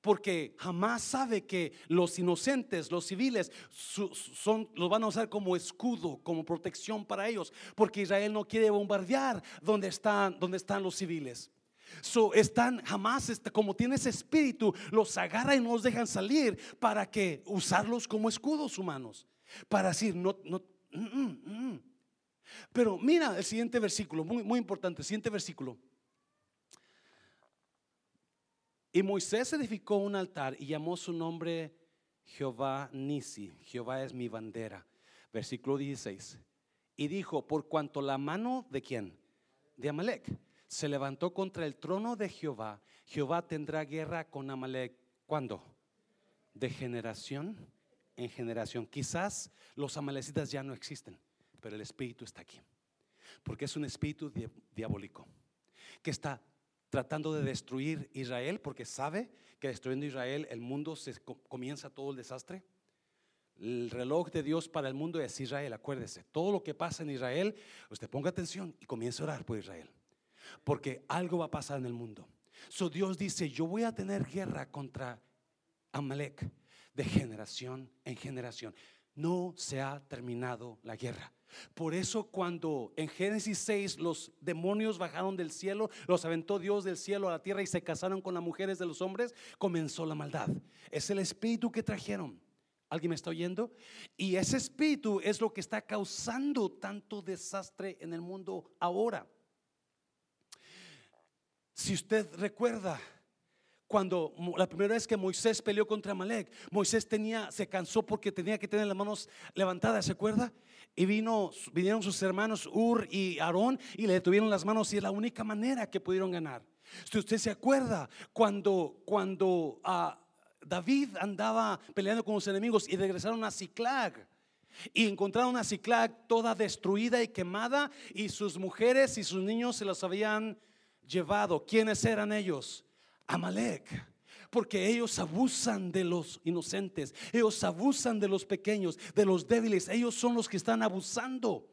Porque jamás sabe que los inocentes, los civiles, son, los van a usar como escudo, como protección para ellos. Porque Israel no quiere bombardear donde están, donde están los civiles. So, están jamás, como tiene ese espíritu, los agarra y no los dejan salir para que usarlos como escudos humanos. Para decir, no, no, mm, mm, mm. Pero mira el siguiente versículo, muy, muy importante, el siguiente versículo. Y Moisés edificó un altar y llamó su nombre Jehová Nisi. Jehová es mi bandera. Versículo 16. Y dijo, por cuanto la mano de quién? De Amalek se levantó contra el trono de Jehová, Jehová tendrá guerra con Amalek. ¿Cuándo? De generación en generación. Quizás los amalecitas ya no existen, pero el espíritu está aquí. Porque es un espíritu diabólico que está tratando de destruir Israel porque sabe que destruyendo Israel el mundo se comienza todo el desastre. El reloj de Dios para el mundo es Israel, acuérdese. Todo lo que pasa en Israel, usted ponga atención y comience a orar por Israel porque algo va a pasar en el mundo. So Dios dice, yo voy a tener guerra contra Amalek de generación en generación. No se ha terminado la guerra. Por eso cuando en Génesis 6 los demonios bajaron del cielo, los aventó Dios del cielo a la tierra y se casaron con las mujeres de los hombres, comenzó la maldad. Es el espíritu que trajeron. ¿Alguien me está oyendo? Y ese espíritu es lo que está causando tanto desastre en el mundo ahora. Si usted recuerda, cuando la primera vez que Moisés peleó contra Amalek, Moisés tenía, se cansó porque tenía que tener las manos levantadas, ¿se acuerda? Y vino, vinieron sus hermanos Ur y Aarón y le detuvieron las manos y es la única manera que pudieron ganar. Si usted se acuerda, cuando, cuando ah, David andaba peleando con los enemigos y regresaron a Ciclag. Y encontraron a Ciclag toda destruida y quemada y sus mujeres y sus niños se los habían llevado. ¿Quiénes eran ellos? Amalek. Porque ellos abusan de los inocentes, ellos abusan de los pequeños, de los débiles, ellos son los que están abusando.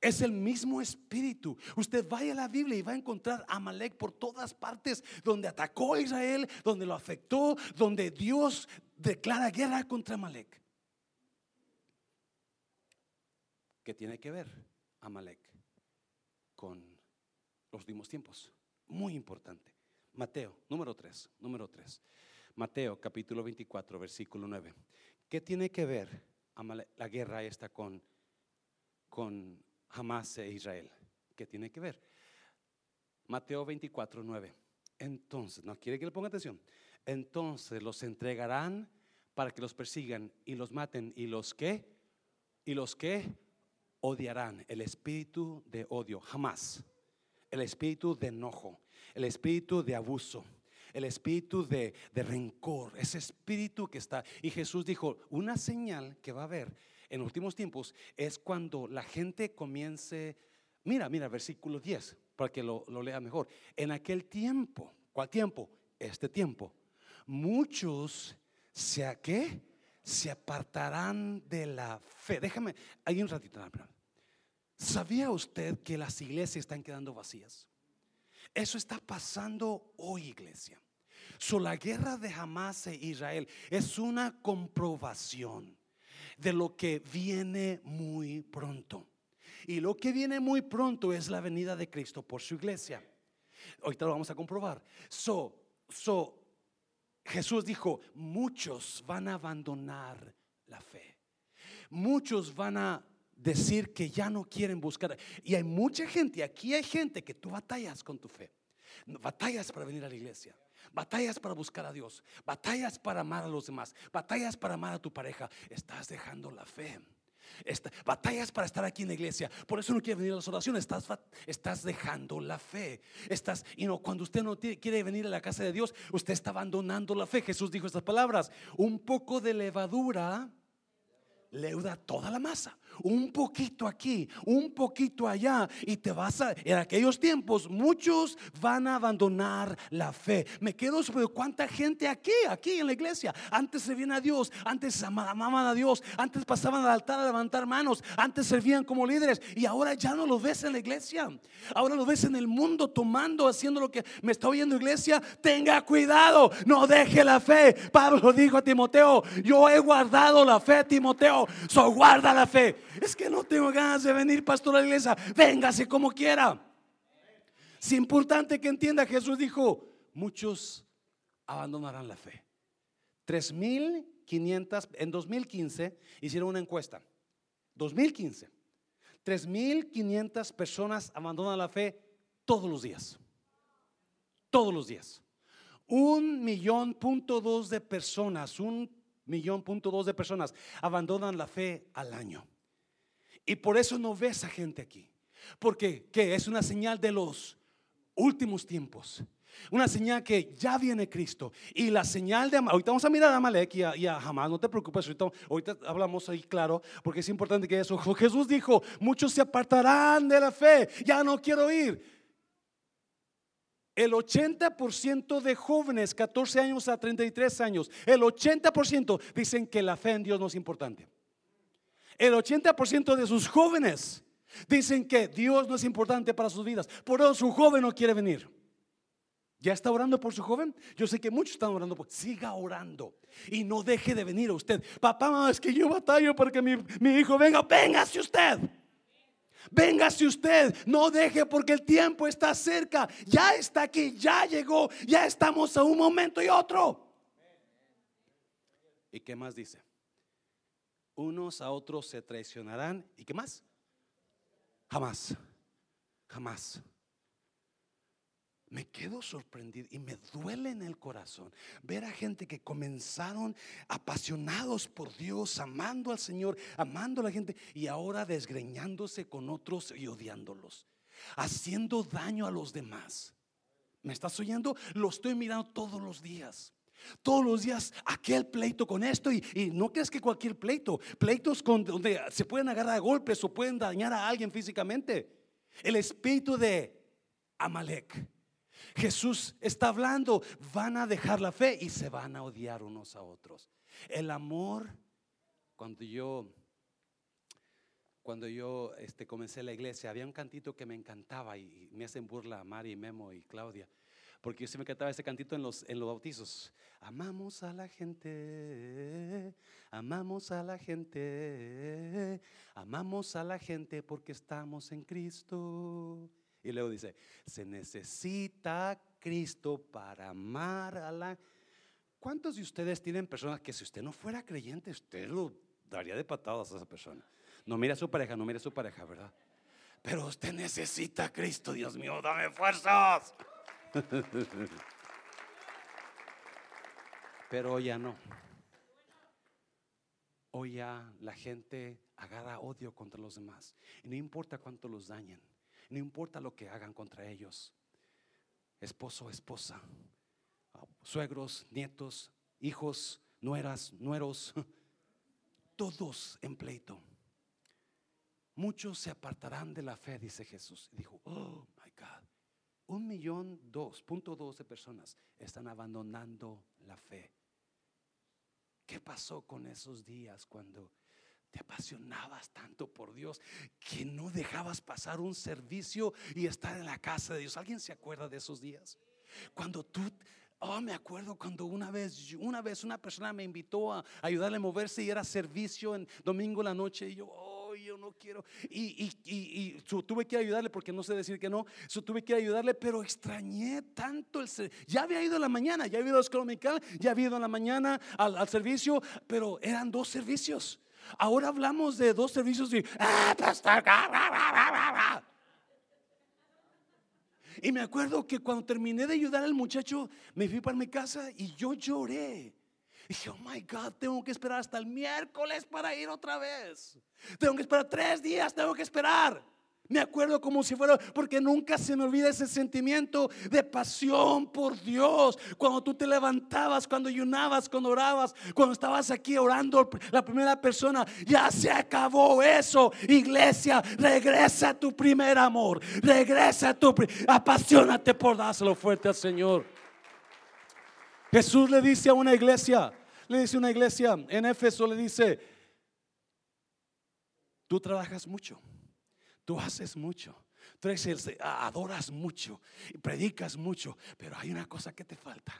Es el mismo espíritu. Usted vaya a la Biblia y va a encontrar a Amalek por todas partes, donde atacó a Israel, donde lo afectó, donde Dios declara guerra contra Amalek. ¿Qué tiene que ver Amalek con últimos tiempos. Muy importante. Mateo, número 3, número 3. Mateo capítulo 24, versículo 9. ¿Qué tiene que ver la guerra esta con, con Hamas e Israel? ¿Qué tiene que ver? Mateo 24, 9. Entonces, no quiere que le ponga atención. Entonces los entregarán para que los persigan y los maten y los que y los que odiarán el espíritu de odio jamás el espíritu de enojo, el espíritu de abuso, el espíritu de, rencor, ese espíritu que está. Y Jesús dijo, una señal que va a haber en últimos tiempos es cuando la gente comience, mira, mira, versículo 10, para que lo, lea mejor. En aquel tiempo, ¿cuál tiempo? Este tiempo. Muchos se, ¿qué? se apartarán de la fe. Déjame, hay un ratito, ¿Sabía usted que las iglesias están quedando vacías? Eso está pasando hoy, iglesia. So, la guerra de Hamas e Israel es una comprobación de lo que viene muy pronto. Y lo que viene muy pronto es la venida de Cristo por su iglesia. Ahorita lo vamos a comprobar. So, so, Jesús dijo, muchos van a abandonar la fe. Muchos van a decir que ya no quieren buscar. Y hay mucha gente, aquí hay gente que tú batallas con tu fe. Batallas para venir a la iglesia. Batallas para buscar a Dios. Batallas para amar a los demás. Batallas para amar a tu pareja. Estás dejando la fe. batallas para estar aquí en la iglesia. Por eso no quiere venir a las oraciones. Estás, estás dejando la fe. Estás, y no, cuando usted no quiere venir a la casa de Dios, usted está abandonando la fe. Jesús dijo estas palabras: un poco de levadura leuda toda la masa. Un poquito aquí, un poquito allá. Y te vas a... En aquellos tiempos muchos van a abandonar la fe. Me quedo sobre cuánta gente aquí, aquí en la iglesia. Antes servían a Dios, antes amaban a Dios, antes pasaban al altar a levantar manos, antes servían como líderes. Y ahora ya no lo ves en la iglesia. Ahora lo ves en el mundo tomando, haciendo lo que me está oyendo iglesia. Tenga cuidado, no deje la fe. Pablo dijo a Timoteo, yo he guardado la fe, Timoteo. So guarda la fe. Es que no tengo ganas de venir, pastor, a la iglesia. Véngase como quiera. Es importante que entienda, Jesús dijo, muchos abandonarán la fe. 3.500, en 2015 hicieron una encuesta. 2015. 3.500 personas abandonan la fe todos los días. Todos los días. Un millón punto dos de personas, un millón punto dos de personas abandonan la fe al año. Y por eso no ves a gente aquí. Porque ¿qué? es una señal de los últimos tiempos. Una señal que ya viene Cristo. Y la señal de ahorita vamos a mirar a Amalek y a, Jamás, no te preocupes, ahorita, ahorita, hablamos ahí claro, porque es importante que eso. Jesús dijo, muchos se apartarán de la fe, ya no quiero ir. El 80% de jóvenes, 14 años a 33 años, el 80% dicen que la fe en Dios no es importante. El 80% de sus jóvenes dicen que Dios no es importante para sus vidas. Por eso su joven no quiere venir. ¿Ya está orando por su joven? Yo sé que muchos están orando por. Siga orando y no deje de venir a usted. Papá, es que yo batallo para que mi, mi hijo venga. Véngase usted. Véngase usted. No deje porque el tiempo está cerca. Ya está aquí, ya llegó. Ya estamos a un momento y otro. ¿Y qué más dice? unos a otros se traicionarán. ¿Y qué más? Jamás, jamás. Me quedo sorprendido y me duele en el corazón ver a gente que comenzaron apasionados por Dios, amando al Señor, amando a la gente y ahora desgreñándose con otros y odiándolos, haciendo daño a los demás. ¿Me estás oyendo? Lo estoy mirando todos los días. Todos los días aquel pleito con esto y, no crees que cualquier pleito, pleitos donde se pueden agarrar a golpes o pueden dañar a alguien físicamente. El espíritu de Amalek. Jesús está hablando, van a dejar la fe y se van a odiar unos a otros. El amor, cuando yo cuando yo este, comencé la iglesia, había un cantito que me encantaba y, me hacen burla Mari, Memo y Claudia porque yo me cantaba ese cantito en los, en los bautizos. Amamos a la gente, amamos a la gente, amamos a la gente porque estamos en Cristo. Y luego dice, se necesita Cristo para amar a la... ¿Cuántos de ustedes tienen personas que si usted no fuera creyente, usted lo daría de patadas a esa persona? No mira a su pareja, no mira a su pareja, ¿verdad? Pero usted necesita Cristo, Dios mío, dame fuerzas. Pero hoy ya no. Hoy ya la gente agarra odio contra los demás. Y no importa cuánto los dañen. No importa lo que hagan contra ellos. Esposo, esposa. Suegros, nietos, hijos, nueras, nueros. Todos en pleito. Muchos se apartarán de la fe, dice Jesús. Y dijo, oh my God. Un millón dos, punto dos de personas están abandonando la fe. ¿Qué pasó con esos días cuando te apasionabas tanto por Dios que no dejabas pasar un servicio y estar en la casa de Dios? ¿Alguien se acuerda de esos días? Cuando tú Oh, me acuerdo cuando una vez, una vez una persona me invitó a ayudarle a moverse y era servicio en domingo la noche y yo, yo no quiero. Y, y, tuve que ayudarle porque no sé decir que no. So, tuve que ayudarle, pero extrañé tanto el Ya había ido en la mañana, ya había ido a dominical, ya había ido en la mañana al, servicio, pero eran dos servicios. Ahora hablamos de dos servicios y, ah, Y me acuerdo que cuando terminé de ayudar al muchacho, me fui para mi casa y yo lloré. dije, oh my God, tengo que esperar hasta el miércoles para ir otra vez. Tengo que esperar tres días, tengo que esperar. Me acuerdo como si fuera, porque nunca se me olvida ese sentimiento de pasión por Dios. Cuando tú te levantabas, cuando ayunabas, cuando orabas, cuando estabas aquí orando, la primera persona, ya se acabó eso. Iglesia, regresa a tu primer amor. Regresa a tu, apasionate por dárselo fuerte al Señor. Jesús le dice a una iglesia, le dice a una iglesia en Éfeso, le dice, tú trabajas mucho Tú haces mucho. Tú adoras mucho y predicas mucho, pero hay una cosa que te falta.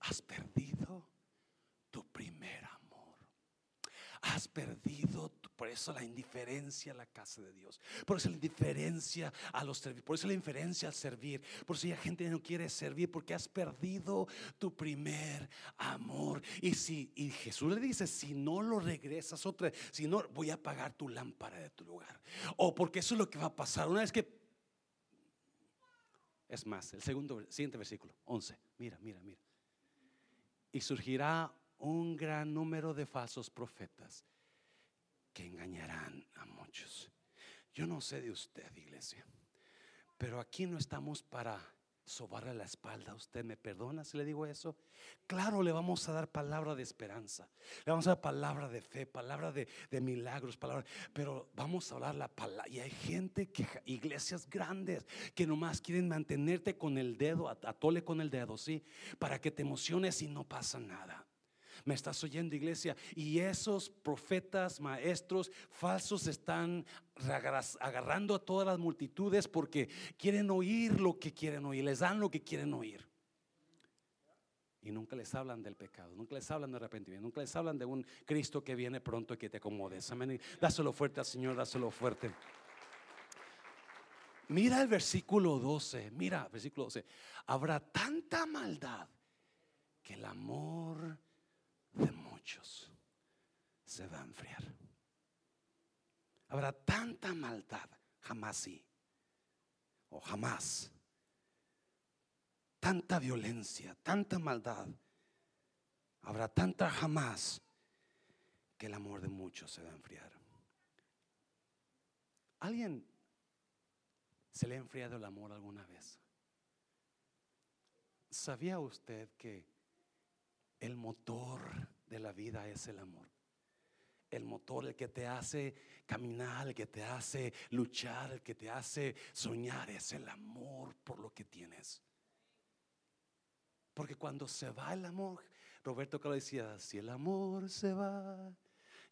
Has perdido tu primer amor. Has perdido, por eso la indiferencia a la casa de Dios. Por eso la indiferencia a los servir. Por eso la indiferencia al servir. Por eso la gente no quiere servir porque has perdido tu primer amor. Y si y Jesús le dice, si no lo regresas otra si no, voy a apagar tu lámpara de tu lugar. O porque eso es lo que va a pasar. Una vez que... Es más, el segundo, siguiente versículo, 11. Mira, mira, mira. Y surgirá un gran número de falsos profetas que engañarán a muchos. Yo no sé de usted, iglesia, pero aquí no estamos para sobarle la espalda. ¿Usted me perdona si le digo eso? Claro, le vamos a dar palabra de esperanza, le vamos a dar palabra de fe, palabra de, milagros, palabra, pero vamos a hablar la palabra. Y hay gente que, iglesias grandes, que nomás quieren mantenerte con el dedo, atole con el dedo, ¿sí? Para que te emociones y no pasa nada. ¿Me estás oyendo, iglesia? Y esos profetas, maestros falsos están agarrando a todas las multitudes porque quieren oír lo que quieren oír, les dan lo que quieren oír. Y nunca les hablan del pecado, nunca les hablan de arrepentimiento, nunca les hablan de un Cristo que viene pronto y que te acomodes. Amén. Dáselo fuerte al Señor, dáselo fuerte. Mira el versículo 12, mira, versículo 12. Habrá tanta maldad que el amor de muchos se va a enfriar. Habrá tanta maldad, jamás sí, o jamás. Tanta violencia, tanta maldad. Habrá tanta jamás que el amor de muchos se va a enfriar. ¿Alguien se le ha enfriado el amor alguna vez? ¿Sabía usted que el motor de la vida es el amor. El motor, el que te hace caminar, el que te hace luchar, el que te hace soñar, es el amor por lo que tienes. Porque cuando se va el amor, Roberto Carlos decía, si el amor se va,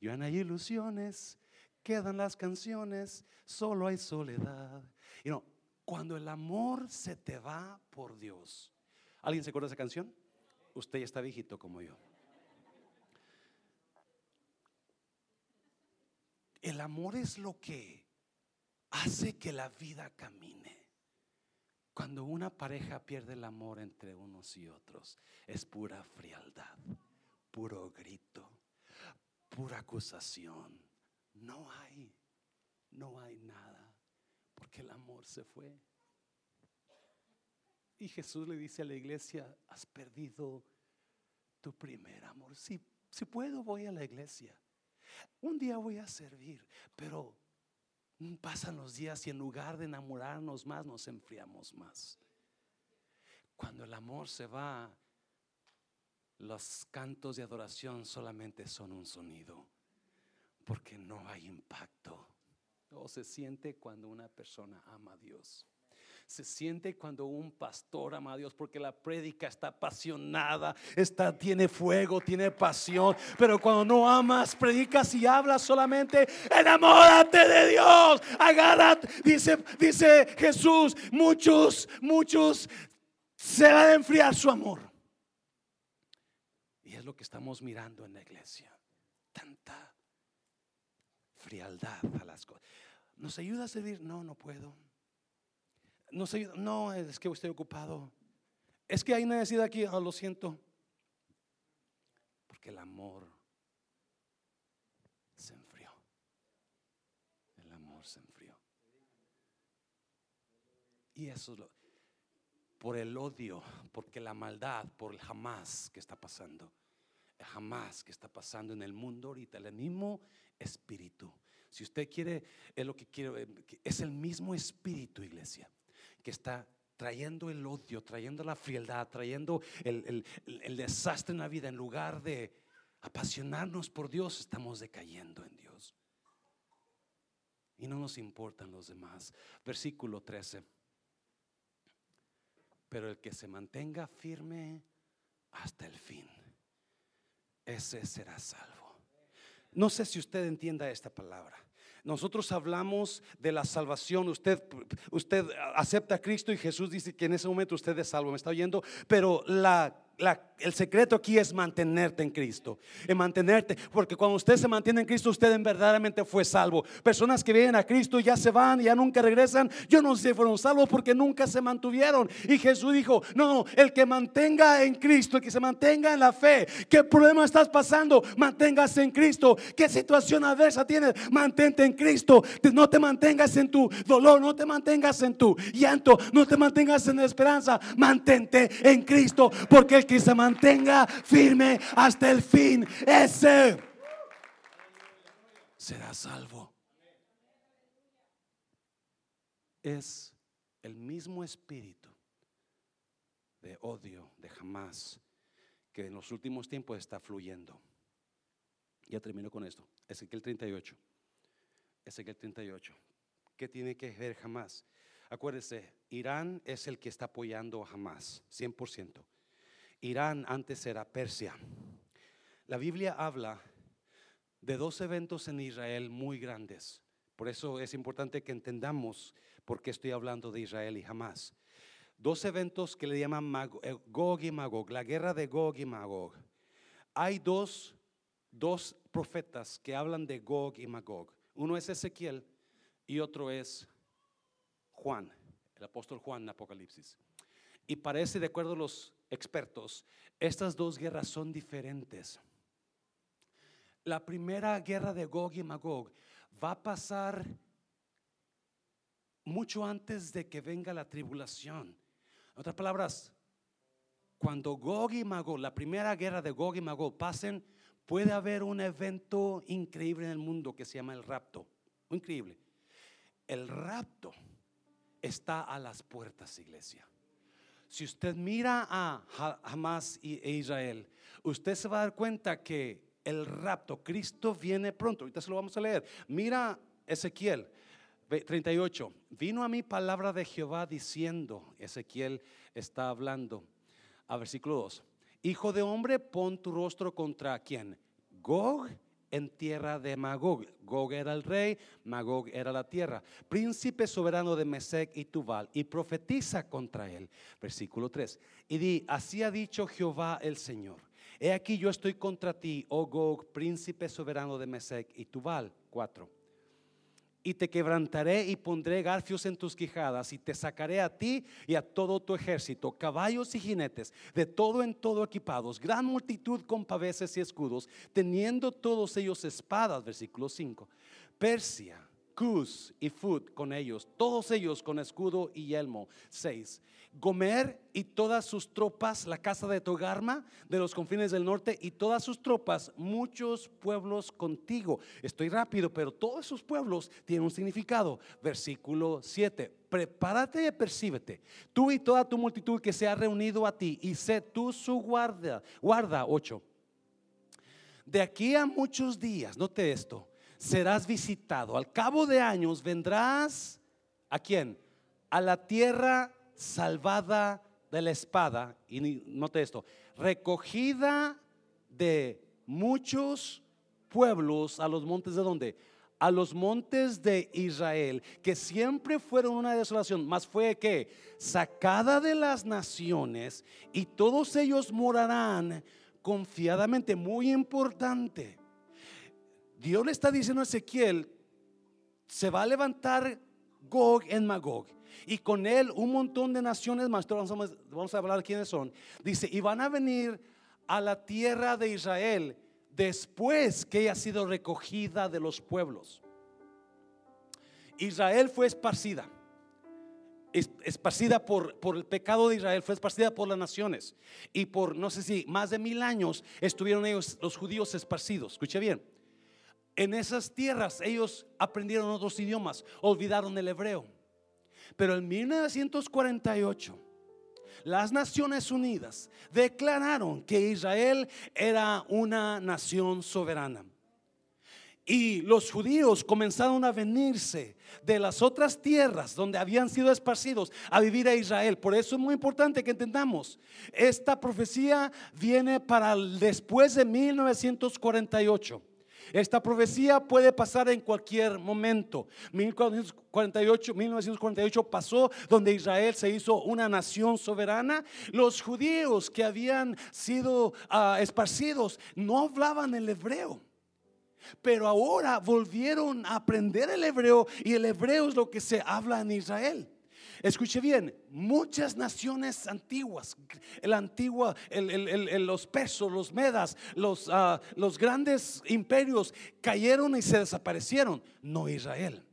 ya no hay ilusiones, quedan las canciones, solo hay soledad. Y no, cuando el amor se te va por Dios. ¿Alguien se acuerda esa canción? Usted ya está viejito como yo. El amor es lo que hace que la vida camine. Cuando una pareja pierde el amor entre unos y otros, es pura frialdad, puro grito, pura acusación. No hay, no hay nada, porque el amor se fue. Y Jesús le dice a la iglesia, has perdido tu primer amor. Si, si puedo, voy a la iglesia. Un día voy a servir, pero pasan los días y en lugar de enamorarnos más, nos enfriamos más. Cuando el amor se va, los cantos de adoración solamente son un sonido, porque no hay impacto. O se siente cuando una persona ama a Dios se siente cuando un pastor ama a Dios porque la prédica está apasionada, está, tiene fuego, tiene pasión. Pero cuando no amas, predicas y hablas solamente, enamórate de Dios, agárrate. Dice, dice Jesús, muchos, muchos se van a enfriar su amor. Y es lo que estamos mirando en la iglesia. Tanta frialdad a las cosas. ¿Nos ayuda a servir? No, no puedo. No sé, no, es que estoy ocupado. Es que hay necesidad aquí, oh, lo siento. Porque el amor se enfrió. El amor se enfrió. Y eso es lo, por el odio, porque la maldad, por el jamás que está pasando. jamás que está pasando en el mundo ahorita, el mismo espíritu. Si usted quiere, es lo que quiero, eh, es el mismo espíritu, iglesia, que está trayendo el odio, trayendo la frialdad, trayendo el, desastre en la vida. En lugar de apasionarnos por Dios, estamos decayendo en Dios. Y no nos importan los demás. Versículo 13. Pero el que se mantenga firme hasta el fin, ese será salvo. No sé si usted entienda esta palabra. Nosotros hablamos de la salvación. Usted, usted acepta a Cristo y Jesús dice que en ese momento usted es salvo. ¿Me está oyendo? Pero la el secreto aquí es mantenerte en Cristo. En mantenerte, porque cuando usted se mantiene en Cristo, usted en verdaderamente fue salvo. Personas que vienen a Cristo ya se van, ya nunca regresan. Yo no sé si fueron salvos porque nunca se mantuvieron. Y Jesús dijo: No, el que mantenga en Cristo, el que se mantenga en la fe. ¿Qué problema estás pasando? Manténgase en Cristo. ¿Qué situación adversa tienes? Mantente en Cristo. No te mantengas en tu dolor, no te mantengas en tu llanto, no te mantengas en esperanza. Mantente en Cristo, porque el que se mantenga firme hasta el fin, ese será salvo. Es el mismo espíritu de odio, de jamás, que en los últimos tiempos está fluyendo. Ya termino con esto. Ezequiel 38. Ezequiel 38. ¿Qué tiene que ver jamás? Acuérdese, Irán es el que está apoyando a Hamas, 100%. Irán antes era Persia. La Biblia habla de dos eventos en Israel muy grandes. Por eso es importante que entendamos por qué estoy hablando de Israel y jamás. Dos eventos que le llaman eh, Gog y Magog, la guerra de Gog y Magog. Hay dos, dos profetas que hablan de Gog y Magog. Uno es Ezequiel y otro es Juan, el apóstol Juan en Apocalipsis. Y parece, de acuerdo a los expertos, estas dos guerras son diferentes. La primera guerra de Gog y Magog va a pasar mucho antes de que venga la tribulación. En otras palabras, cuando Gog y Magog, la primera guerra de Gog y Magog pasen, puede haber un evento increíble en el mundo que se llama el rapto. Increíble. El rapto está a las puertas, iglesia. Si usted mira a Hamas e Israel, usted se va a dar cuenta que el rapto, Cristo viene pronto. Ahorita se lo vamos a leer. Mira Ezequiel 38. Vino a mí palabra de Jehová diciendo, Ezequiel está hablando, a versículo 2. Hijo de hombre, pon tu rostro contra quién? Gog en tierra de Magog. Gog era el rey, Magog era la tierra. Príncipe soberano de Mesec y Tubal, y profetiza contra él. Versículo 3. Y di, así ha dicho Jehová el Señor. He aquí yo estoy contra ti, oh Gog, príncipe soberano de Mesec y Tubal. 4 y te quebrantaré y pondré garfios en tus quijadas y te sacaré a ti y a todo tu ejército, caballos y jinetes, de todo en todo equipados, gran multitud con paveses y escudos, teniendo todos ellos espadas, versículo 5. Persia, Cus y Fut con ellos, todos ellos con escudo y yelmo. 6. Gomer y todas sus tropas, la casa de Togarma de los confines del norte y todas sus tropas, muchos pueblos contigo. Estoy rápido, pero todos esos pueblos tienen un significado. Versículo 7. Prepárate y percíbete, tú y toda tu multitud que se ha reunido a ti, y sé tú su guarda. Guarda 8. De aquí a muchos días, note esto, serás visitado. Al cabo de años vendrás a quién? A la tierra salvada de la espada, y note esto, recogida de muchos pueblos a los montes de donde? A los montes de Israel, que siempre fueron una desolación, más fue que sacada de las naciones y todos ellos morarán confiadamente, muy importante. Dios le está diciendo a Ezequiel, se va a levantar Gog en Magog y con él un montón de naciones más. Vamos a, hablar quiénes son. Dice, y van a venir a la tierra de Israel después que haya sido recogida de los pueblos. Israel fue esparcida. esparcida por, por, el pecado de Israel, fue esparcida por las naciones. Y por, no sé si, más de mil años estuvieron ellos, los judíos, esparcidos. Escuche bien. En esas tierras ellos aprendieron otros idiomas, olvidaron el hebreo. Pero en 1948, las Naciones Unidas declararon que Israel era una nación soberana. Y los judíos comenzaron a venirse de las otras tierras donde habían sido esparcidos a vivir a Israel. Por eso es muy importante que entendamos, esta profecía viene para después de 1948. Esta profecía puede pasar en cualquier momento. 1448, 1948 pasó donde Israel se hizo una nación soberana. Los judíos que habían sido ah, esparcidos no hablaban el hebreo. Pero ahora volvieron a aprender el hebreo y el hebreo es lo que se habla en Israel. Escuche bien, muchas naciones antiguas, el antiguo, los persos, los medas, los, ah, los grandes imperios cayeron y se desaparecieron. No Israel.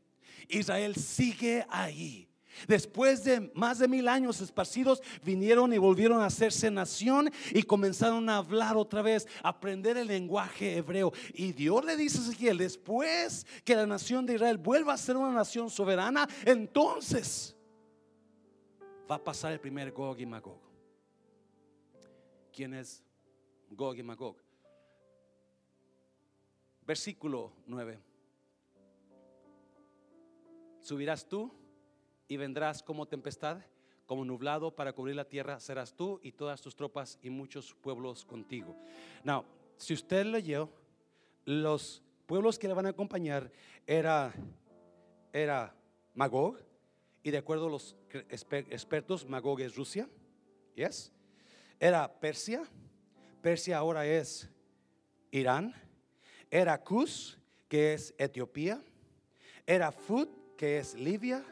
Israel sigue ahí. Después de más de mil años esparcidos, vinieron y volvieron a hacerse nación y comenzaron a hablar otra vez, aprender el lenguaje hebreo. Y Dios le dice a Ezequiel, después que la nación de Israel vuelva a ser una nación soberana, entonces va a pasar el primer Gog y Magog. ¿Quién es Gog y Magog? Versículo 9. Subirás tú y vendrás como tempestad, como nublado para cubrir la tierra, serás tú y todas tus tropas y muchos pueblos contigo. Now, si usted leyó, los pueblos que le van a acompañar era, era Magog, y de acuerdo a los expertos, Magog es Rusia. Yes. Era Persia. Persia ahora es Irán. Era Cus, que es Etiopía. Era Fut, que es Libia.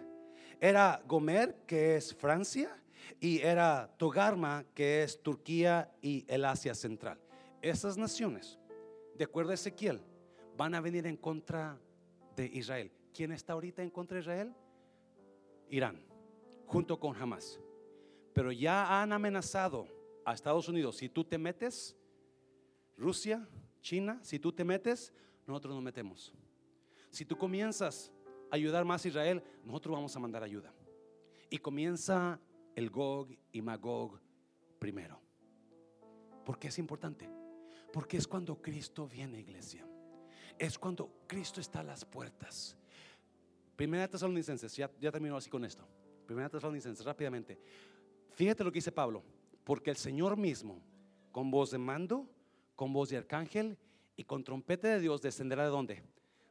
Era Gomer, que es Francia. Y era Togarma, que es Turquía y el Asia Central. Esas naciones, de acuerdo a Ezequiel, van a venir en contra de Israel. ¿Quién está ahorita en contra de Israel? Irán, junto con Hamas. Pero ya han amenazado a Estados Unidos, si tú te metes, Rusia, China, si tú te metes, nosotros nos metemos. Si tú comienzas a ayudar más a Israel, nosotros vamos a mandar ayuda. Y comienza el Gog y Magog primero. ¿Por qué es importante? Porque es cuando Cristo viene, iglesia. Es cuando Cristo está a las puertas. Primera Tesalonicenses, ya, ya termino así con esto. Primera Tesalonicenses, rápidamente. Fíjate lo que dice Pablo. Porque el Señor mismo, con voz de mando, con voz de arcángel y con trompeta de Dios, descenderá de dónde?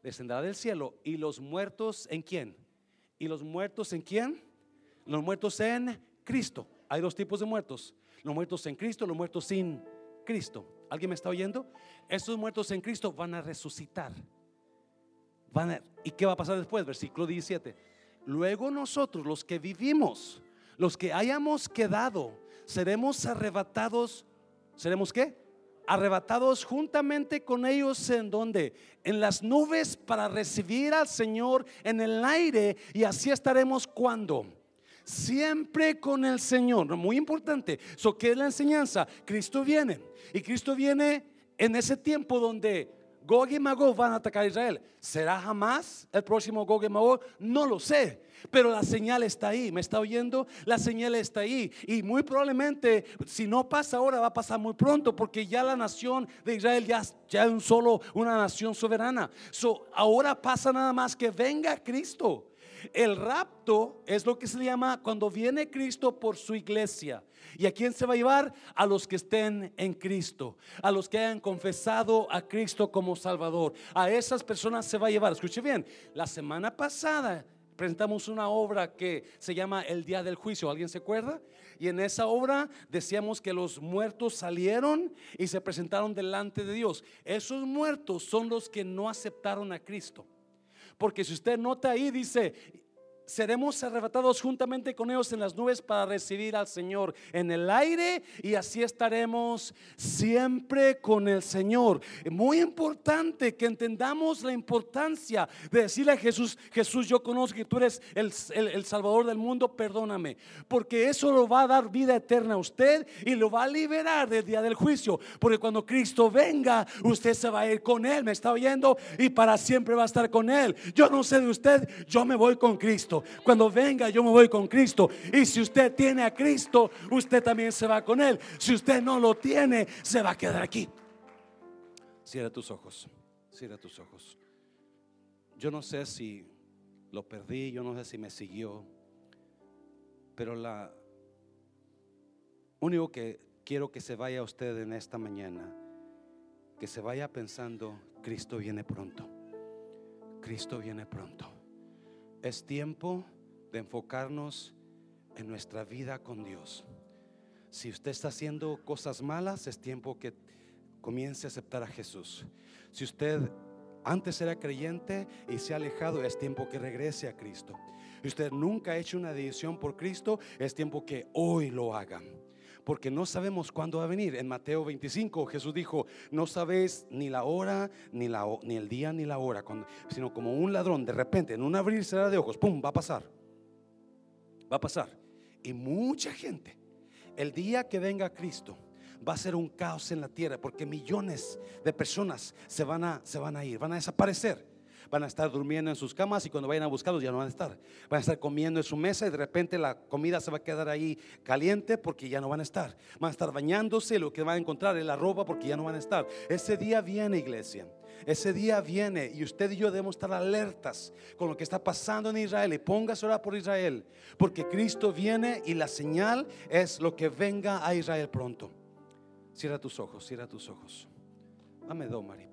Descenderá del cielo. ¿Y los muertos en quién? ¿Y los muertos en quién? Los muertos en Cristo. Hay dos tipos de muertos. Los muertos en Cristo, los muertos sin Cristo. ¿Alguien me está oyendo? Estos muertos en Cristo van a resucitar. ¿Y qué va a pasar después? Versículo 17. Luego nosotros, los que vivimos, los que hayamos quedado, seremos arrebatados. ¿Seremos qué? Arrebatados juntamente con ellos en donde? En las nubes para recibir al Señor en el aire y así estaremos cuando siempre con el Señor. Muy importante. So, ¿Qué es la enseñanza? Cristo viene. Y Cristo viene en ese tiempo donde Gog y Magog van a atacar a Israel. ¿Será jamás el próximo Gog y Magog? No lo sé. Pero la señal está ahí, ¿me está oyendo? La señal está ahí. Y muy probablemente, si no pasa ahora, va a pasar muy pronto, porque ya la nación de Israel ya, ya es solo una nación soberana. So, ahora pasa nada más que venga Cristo. El rapto es lo que se llama cuando viene Cristo por su iglesia. ¿Y a quién se va a llevar? A los que estén en Cristo, a los que hayan confesado a Cristo como Salvador. A esas personas se va a llevar. Escuche bien, la semana pasada presentamos una obra que se llama El Día del Juicio. ¿Alguien se acuerda? Y en esa obra decíamos que los muertos salieron y se presentaron delante de Dios. Esos muertos son los que no aceptaron a Cristo. Porque si usted nota ahí, dice, seremos arrebatados juntamente con ellos en las nubes para recibir al Señor en el aire y así estaremos siempre con el Señor. Muy importante que entendamos la importancia de decirle a Jesús, Jesús, yo conozco que tú eres el, el Salvador del mundo, perdóname, porque eso lo va a dar vida eterna a usted y lo va a liberar del día del juicio, porque cuando Cristo venga, usted se va a ir con Él, me está oyendo, y para siempre va a estar con Él. Yo no sé de usted, yo me voy con Cristo. Cuando venga, yo me voy con Cristo. Y si usted tiene a Cristo, usted también se va con Él. Si usted no lo tiene, se va a quedar aquí. Cierra tus ojos, cierra tus ojos. Yo no sé si lo perdí, yo no sé si me siguió, pero la único que quiero que se vaya usted en esta mañana, que se vaya pensando, Cristo viene pronto. Cristo viene pronto. Es tiempo de enfocarnos en nuestra vida con Dios. Si usted está haciendo cosas malas, es tiempo que comience a aceptar a Jesús. Si usted antes era creyente y se ha alejado, es tiempo que regrese a Cristo. Si usted nunca ha hecho una decisión por Cristo, es tiempo que hoy lo haga porque no sabemos cuándo va a venir. En Mateo 25 Jesús dijo, no sabéis ni la hora, ni, la, ni el día, ni la hora, sino como un ladrón, de repente, en un abrir será de ojos, ¡pum!, va a pasar. Va a pasar. Y mucha gente, el día que venga Cristo, va a ser un caos en la tierra, porque millones de personas se van a, se van a ir, van a desaparecer van a estar durmiendo en sus camas y cuando vayan a buscarlos ya no van a estar. Van a estar comiendo en su mesa y de repente la comida se va a quedar ahí caliente porque ya no van a estar. Van a estar bañándose, lo que van a encontrar es la ropa porque ya no van a estar. Ese día viene, iglesia. Ese día viene y usted y yo debemos estar alertas con lo que está pasando en Israel y póngase a orar por Israel, porque Cristo viene y la señal es lo que venga a Israel pronto. Cierra tus ojos, cierra tus ojos. Dame dos, Mari,